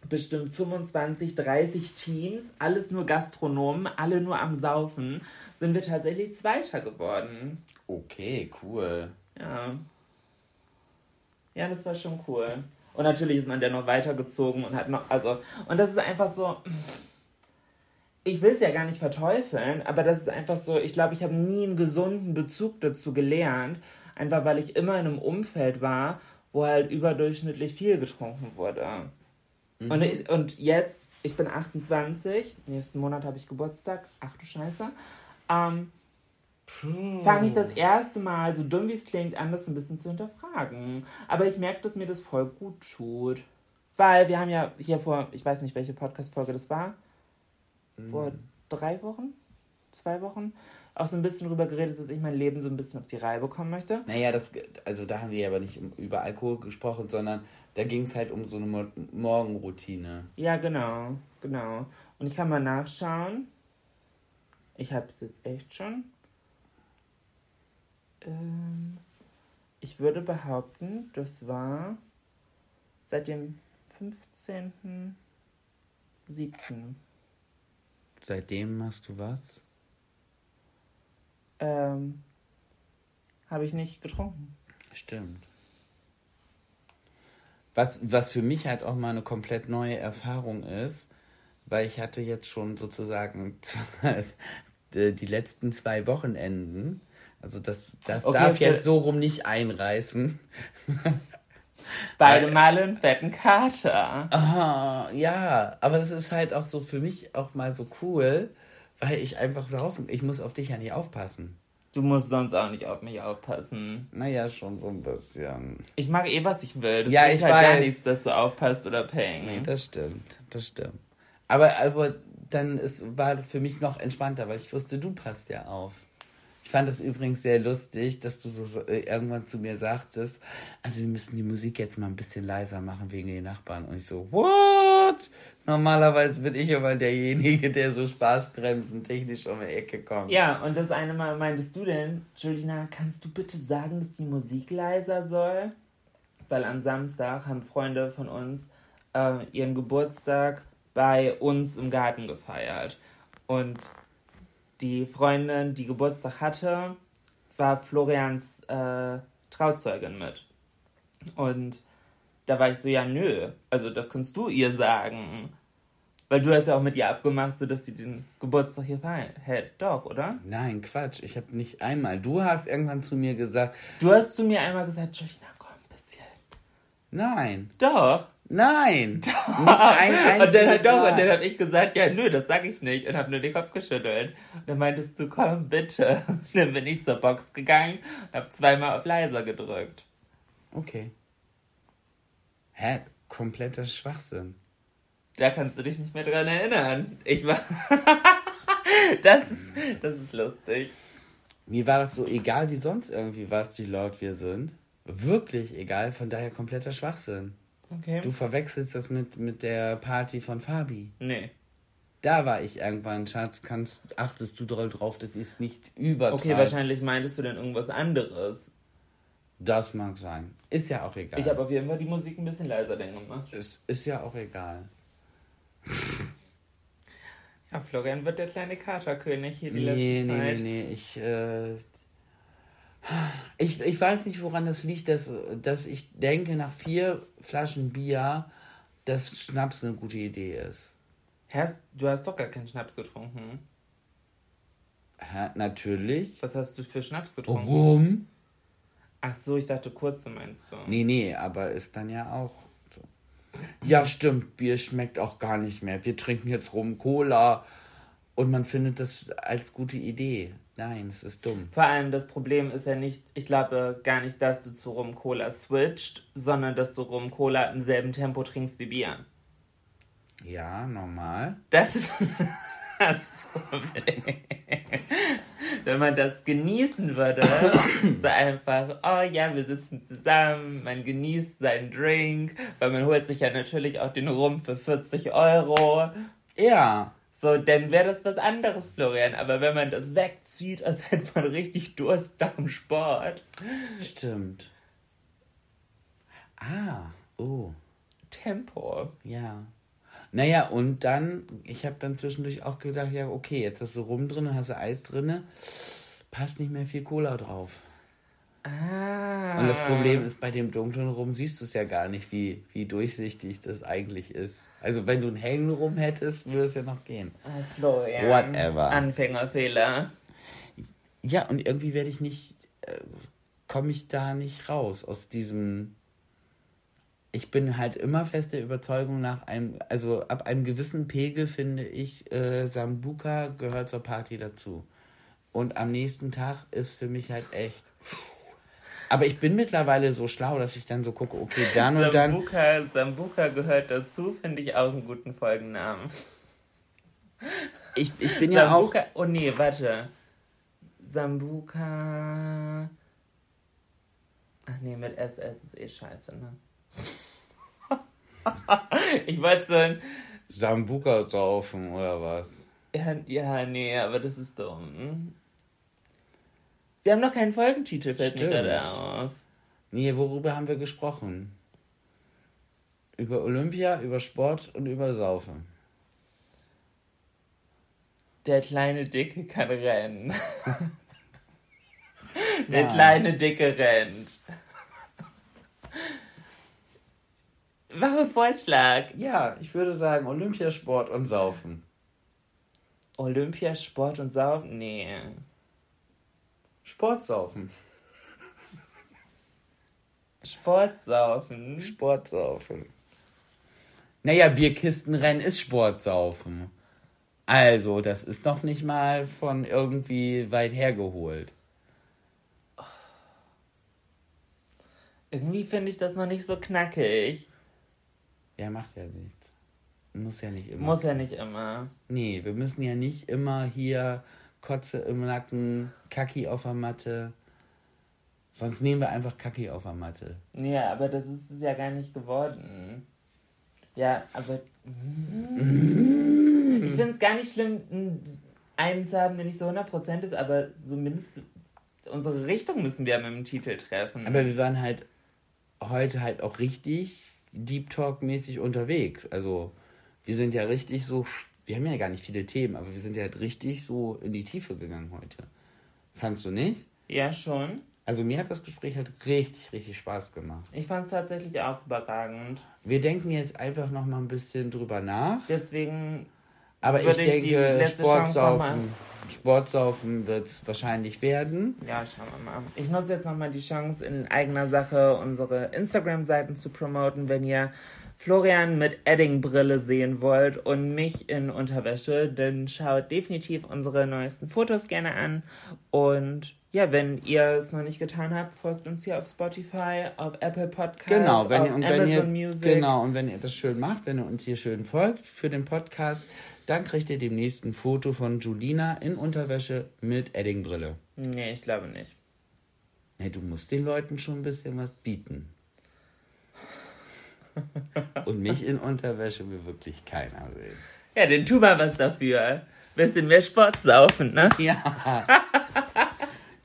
bestimmt 25, 30 Teams, alles nur Gastronomen, alle nur am Saufen, sind wir tatsächlich Zweiter geworden. Okay, cool. Ja. Ja, das war schon cool. Und natürlich ist man dann noch weitergezogen und hat noch, also, und das ist einfach so, ich will es ja gar nicht verteufeln, aber das ist einfach so, ich glaube, ich habe nie einen gesunden Bezug dazu gelernt, einfach weil ich immer in einem Umfeld war, wo halt überdurchschnittlich viel getrunken wurde. Und, und jetzt, ich bin 28, nächsten Monat habe ich Geburtstag, ach du Scheiße, ähm, fange ich das erste Mal, so dumm wie es klingt, an, das ein bisschen zu hinterfragen. Aber ich merke, dass mir das voll gut tut. Weil wir haben ja hier vor, ich weiß nicht, welche Podcast-Folge das war, vor drei Wochen, zwei Wochen, auch so ein bisschen drüber geredet, dass ich mein Leben so ein bisschen auf die Reihe bekommen möchte. Naja, das, also da haben wir aber nicht über Alkohol gesprochen, sondern da ging es halt um so eine Mo Morgenroutine. Ja, genau, genau. Und ich kann mal nachschauen. Ich habe es jetzt echt schon. Ähm, ich würde behaupten, das war seit dem 15.07. Seitdem machst du was? Ähm, habe ich nicht getrunken. Stimmt. Was, was für mich halt auch mal eine komplett neue Erfahrung ist, weil ich hatte jetzt schon sozusagen die die letzten zwei Wochenenden, also das, das Okay, darf jetzt so rum nicht einreißen. Beide Male einen fetten Kater. Ah, ja, aber das ist halt auch so für mich auch mal so cool, weil ich einfach saufen, ich muss auf dich ja nicht aufpassen. Du musst sonst auch nicht auf mich aufpassen. Naja, schon so ein bisschen. Ich mache eh, was ich will. Das Ja, ich halt gar weiß. nichts, dass du aufpasst oder peng. Nee, das stimmt, das stimmt. Aber, aber dann ist, war das für mich noch entspannter, weil ich wusste, du passt ja auf. Ich fand das übrigens sehr lustig, dass du so äh, irgendwann zu mir sagtest, also wir müssen die Musik jetzt mal ein bisschen leiser machen wegen den Nachbarn. Und ich so, what? Normalerweise bin ich immer derjenige, der so Spaßbremsen technisch um die Ecke kommt. Ja, und das eine Mal meintest du denn, Julina, kannst du bitte sagen, dass die Musik leiser soll? Weil am Samstag haben Freunde von uns äh, ihren Geburtstag bei uns im Garten gefeiert. Und die Freundin, die Geburtstag hatte, war Florians äh, Trauzeugin mit. Und da war ich so, ja, nö, also das kannst du ihr sagen. Weil du hast ja auch mit ihr abgemacht, so dass sie den Geburtstag hier feiern. Hä, doch, oder? Nein, Quatsch. Ich habe nicht einmal. Du hast irgendwann zu mir gesagt, Du hast zu mir einmal gesagt, Jolina, komm ein Nein. Doch. Nein. Nicht ein und dann, doch, Mal. und dann habe ich gesagt, ja, nö, das sag ich nicht. Und habe nur den Kopf geschüttelt. Und dann meintest du, komm, bitte. Und dann bin ich zur Box gegangen und habe zweimal auf leiser gedrückt. Okay. Hä? Kompletter Schwachsinn. Da kannst du dich nicht mehr dran erinnern. Ich war. das, ist, das ist lustig. Mir war das so egal wie sonst irgendwie was, wie laut wir sind. Wirklich egal, von daher kompletter Schwachsinn. Okay. Du verwechselst das mit, mit der Party von Fabi. nee. Da war ich irgendwann, Schatz, kannst, achtest du doll drauf, dass ich es nicht übertreibe. Okay, wahrscheinlich meintest du dann irgendwas anderes. Das mag sein. Ist ja auch egal. Ich habe auf jeden Fall die Musik ein bisschen leiser denn gemacht. ist, ist ja auch egal. Ja, Florian wird der kleine Katerkönig hier die Nee, letzte nee, Zeit. nee, nee. Ich, äh, ich, ich weiß nicht, woran das liegt, dass, dass ich denke, nach vier Flaschen Bier, dass Schnaps eine gute Idee ist. Hast, du hast doch gar keinen Schnaps getrunken. Hä? Natürlich. Was hast du für Schnaps getrunken? Warum? Ach so, ich dachte kurze meinst du. Nee, nee, aber ist dann ja auch so. Ja, stimmt, Bier schmeckt auch gar nicht mehr. Wir trinken jetzt rum Cola und man findet das als gute Idee. Nein, es ist dumm. Vor allem das Problem ist ja nicht, ich glaube gar nicht, dass du zu Rum Cola switcht, sondern dass du Rum Cola im selben Tempo trinkst wie Bier. Ja, normal. Das ist das Problem. Wenn man das genießen würde, so einfach, oh ja, wir sitzen zusammen, man genießt seinen Drink, weil man holt sich ja natürlich auch den Rum für 40 Euro. Ja, So, dann wäre das was anderes, Florian. Aber wenn man das wegzieht, als hätte man richtig Durst nach dem Sport. stimmt. Ah, oh. Tempo. Ja. Naja, und dann, ich habe dann zwischendurch auch gedacht, ja, okay, jetzt hast du Rum drin, hast du Eis drin, passt nicht mehr viel Cola drauf. Ah. Und das Problem ist, bei dem dunklen Rum siehst du es ja gar nicht, wie, wie durchsichtig das eigentlich ist. Also wenn du einen hellen Rum hättest, würde es ja noch gehen. Ah, Florian. Whatever. Anfängerfehler. Ja, und irgendwie werde ich nicht, äh, komme ich da nicht raus aus diesem. Ich bin halt immer fest der Überzeugung nach einem, also ab einem gewissen Pegel finde ich, äh, Sambuka gehört zur Party dazu. Und am nächsten Tag ist für mich halt echt. Aber ich bin mittlerweile so schlau, dass ich dann so gucke, okay, dann und dann. Sambuka, Sambuka gehört dazu, finde ich auch einen guten Folgennamen. Ich, ich bin ja auch. Oh nee, warte. Sambuka. Ach nee, mit SS ist eh scheiße, ne? ich wollte so ein. Sambuka saufen oder was? Ja, ja, nee, aber das ist dumm. Wir haben noch keinen Folgentitel, fällt mir Stimmt. gerade auf. Nee, worüber haben wir gesprochen? Über Olympia, über Sport und über Saufen. Der kleine Dicke kann rennen. Der Nein. kleine Dicke rennt. Einen Vorschlag. Ja, ich würde sagen Olympiasport und Saufen. Olympia, Sport und Saufen? Nee. Sportsaufen. Sportsaufen. Sportsaufen. Naja, Bierkistenrennen ist Sportsaufen. Also, das ist noch nicht mal von irgendwie weit hergeholt. Irgendwie finde ich das noch nicht so knackig. Ja, macht ja nichts. Muss ja nicht immer. Muss ja nicht immer. Nee, wir müssen ja nicht immer hier Kotze im Nacken, Kacki auf der Matte. Sonst nehmen wir einfach Kacki auf der Matte. Ja, aber das ist es ja gar nicht geworden. Ja, aber. Ich finde es gar nicht schlimm, einen zu haben, der nicht so 100% ist, aber zumindest unsere Richtung müssen wir mit dem Titel treffen. Aber wir waren halt heute halt auch richtig Deep Talk-mäßig unterwegs. Also, wir sind ja richtig so. Wir haben ja gar nicht viele Themen, aber wir sind ja halt richtig so in die Tiefe gegangen heute. Fandst du nicht? ja, schon. Also, mir hat das Gespräch halt richtig, richtig Spaß gemacht. Ich fand es tatsächlich auch überragend. Wir denken jetzt einfach noch mal ein bisschen drüber nach. Deswegen Aber ich denke, Sportsaufen, Sportsaufen wird es wahrscheinlich werden. Ja, schauen wir mal. Ich nutze jetzt nochmal die Chance, in eigener Sache unsere Instagram-Seiten zu promoten, wenn ihr Florian mit Edding-Brille sehen wollt und mich in Unterwäsche, dann schaut definitiv unsere neuesten Fotos gerne an. Und ja, wenn ihr es noch nicht getan habt, folgt uns hier auf Spotify, auf Apple Podcasts, Genau, wenn auf ihr, und wenn ihr, Amazon Music. genau, und wenn ihr das schön macht, wenn ihr uns hier schön folgt für den Podcast, dann kriegt ihr demnächst ein Foto von Julina in Unterwäsche mit Eddingbrille. Nee, ich glaube nicht. Nee, du musst den Leuten schon ein bisschen was bieten. Und mich in Unterwäsche will wirklich keiner sehen. Ja, dann tu mal was dafür. Bisschen mehr Sport saufen, ne? Ja.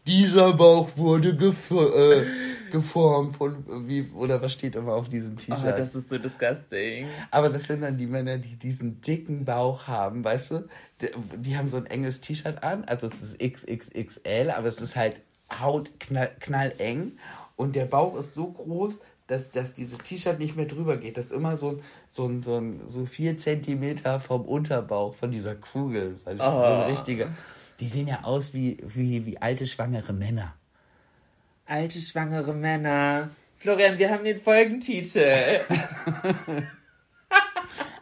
Dieser Bauch wurde äh, geformt von, wie, oder was steht immer auf diesem Oh, T-Shirt? das ist so disgusting. Aber das sind dann die Männer, die diesen dicken Bauch haben, weißt du? Die, die haben so ein enges T-Shirt an, also es ist XXXL, aber es ist halt hautknall knalleng und der Bauch ist so groß, dass, dass dieses T-Shirt nicht mehr drüber geht. Das ist immer so ein, so ein, so ein, so vier Zentimeter vom Unterbauch von dieser Kugel. Das ist so eine richtige. Die sehen ja aus wie, wie, wie alte schwangere Männer. Alte schwangere Männer. Florian, wir haben den Folgentitel.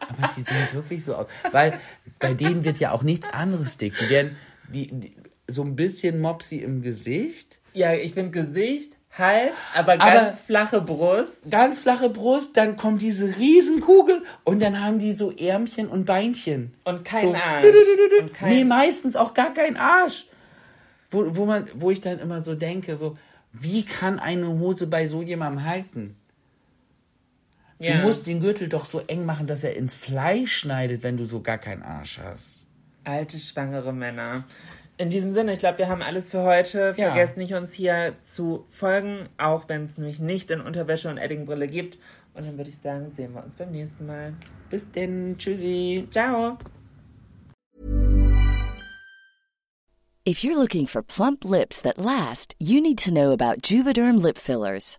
Aber die sehen wirklich so aus. Weil bei denen wird ja auch nichts anderes dick. Die werden die, die, so ein bisschen Mopsy im Gesicht, ja, ich finde Gesicht, Hals, aber Aber- ganz flache Brust. ganz flache Brust, dann kommt diese Riesenkugel und dann haben die so Ärmchen und Beinchen. Und kein so. Arsch. Du, du, du, kein- Nee, meistens auch gar kein Arsch. Wo, wo, man, wo ich dann immer so denke, so, wie kann eine Hose bei so jemandem halten? Ja. Du musst den Gürtel doch so eng machen, dass er ins Fleisch schneidet, wenn du so gar keinen Arsch hast. Alte schwangere Männer. In diesem Sinne, ich glaube, wir haben alles für heute. Ja. Vergesst nicht, uns hier zu folgen, auch wenn es nämlich nicht in Unterwäsche und Eddingbrille gibt. Und dann würde ich sagen, sehen wir uns beim nächsten Mal. Bis denn, tschüssi. Ciao. If you're looking for plump lips that last, you need to know about Juvederm lip fillers.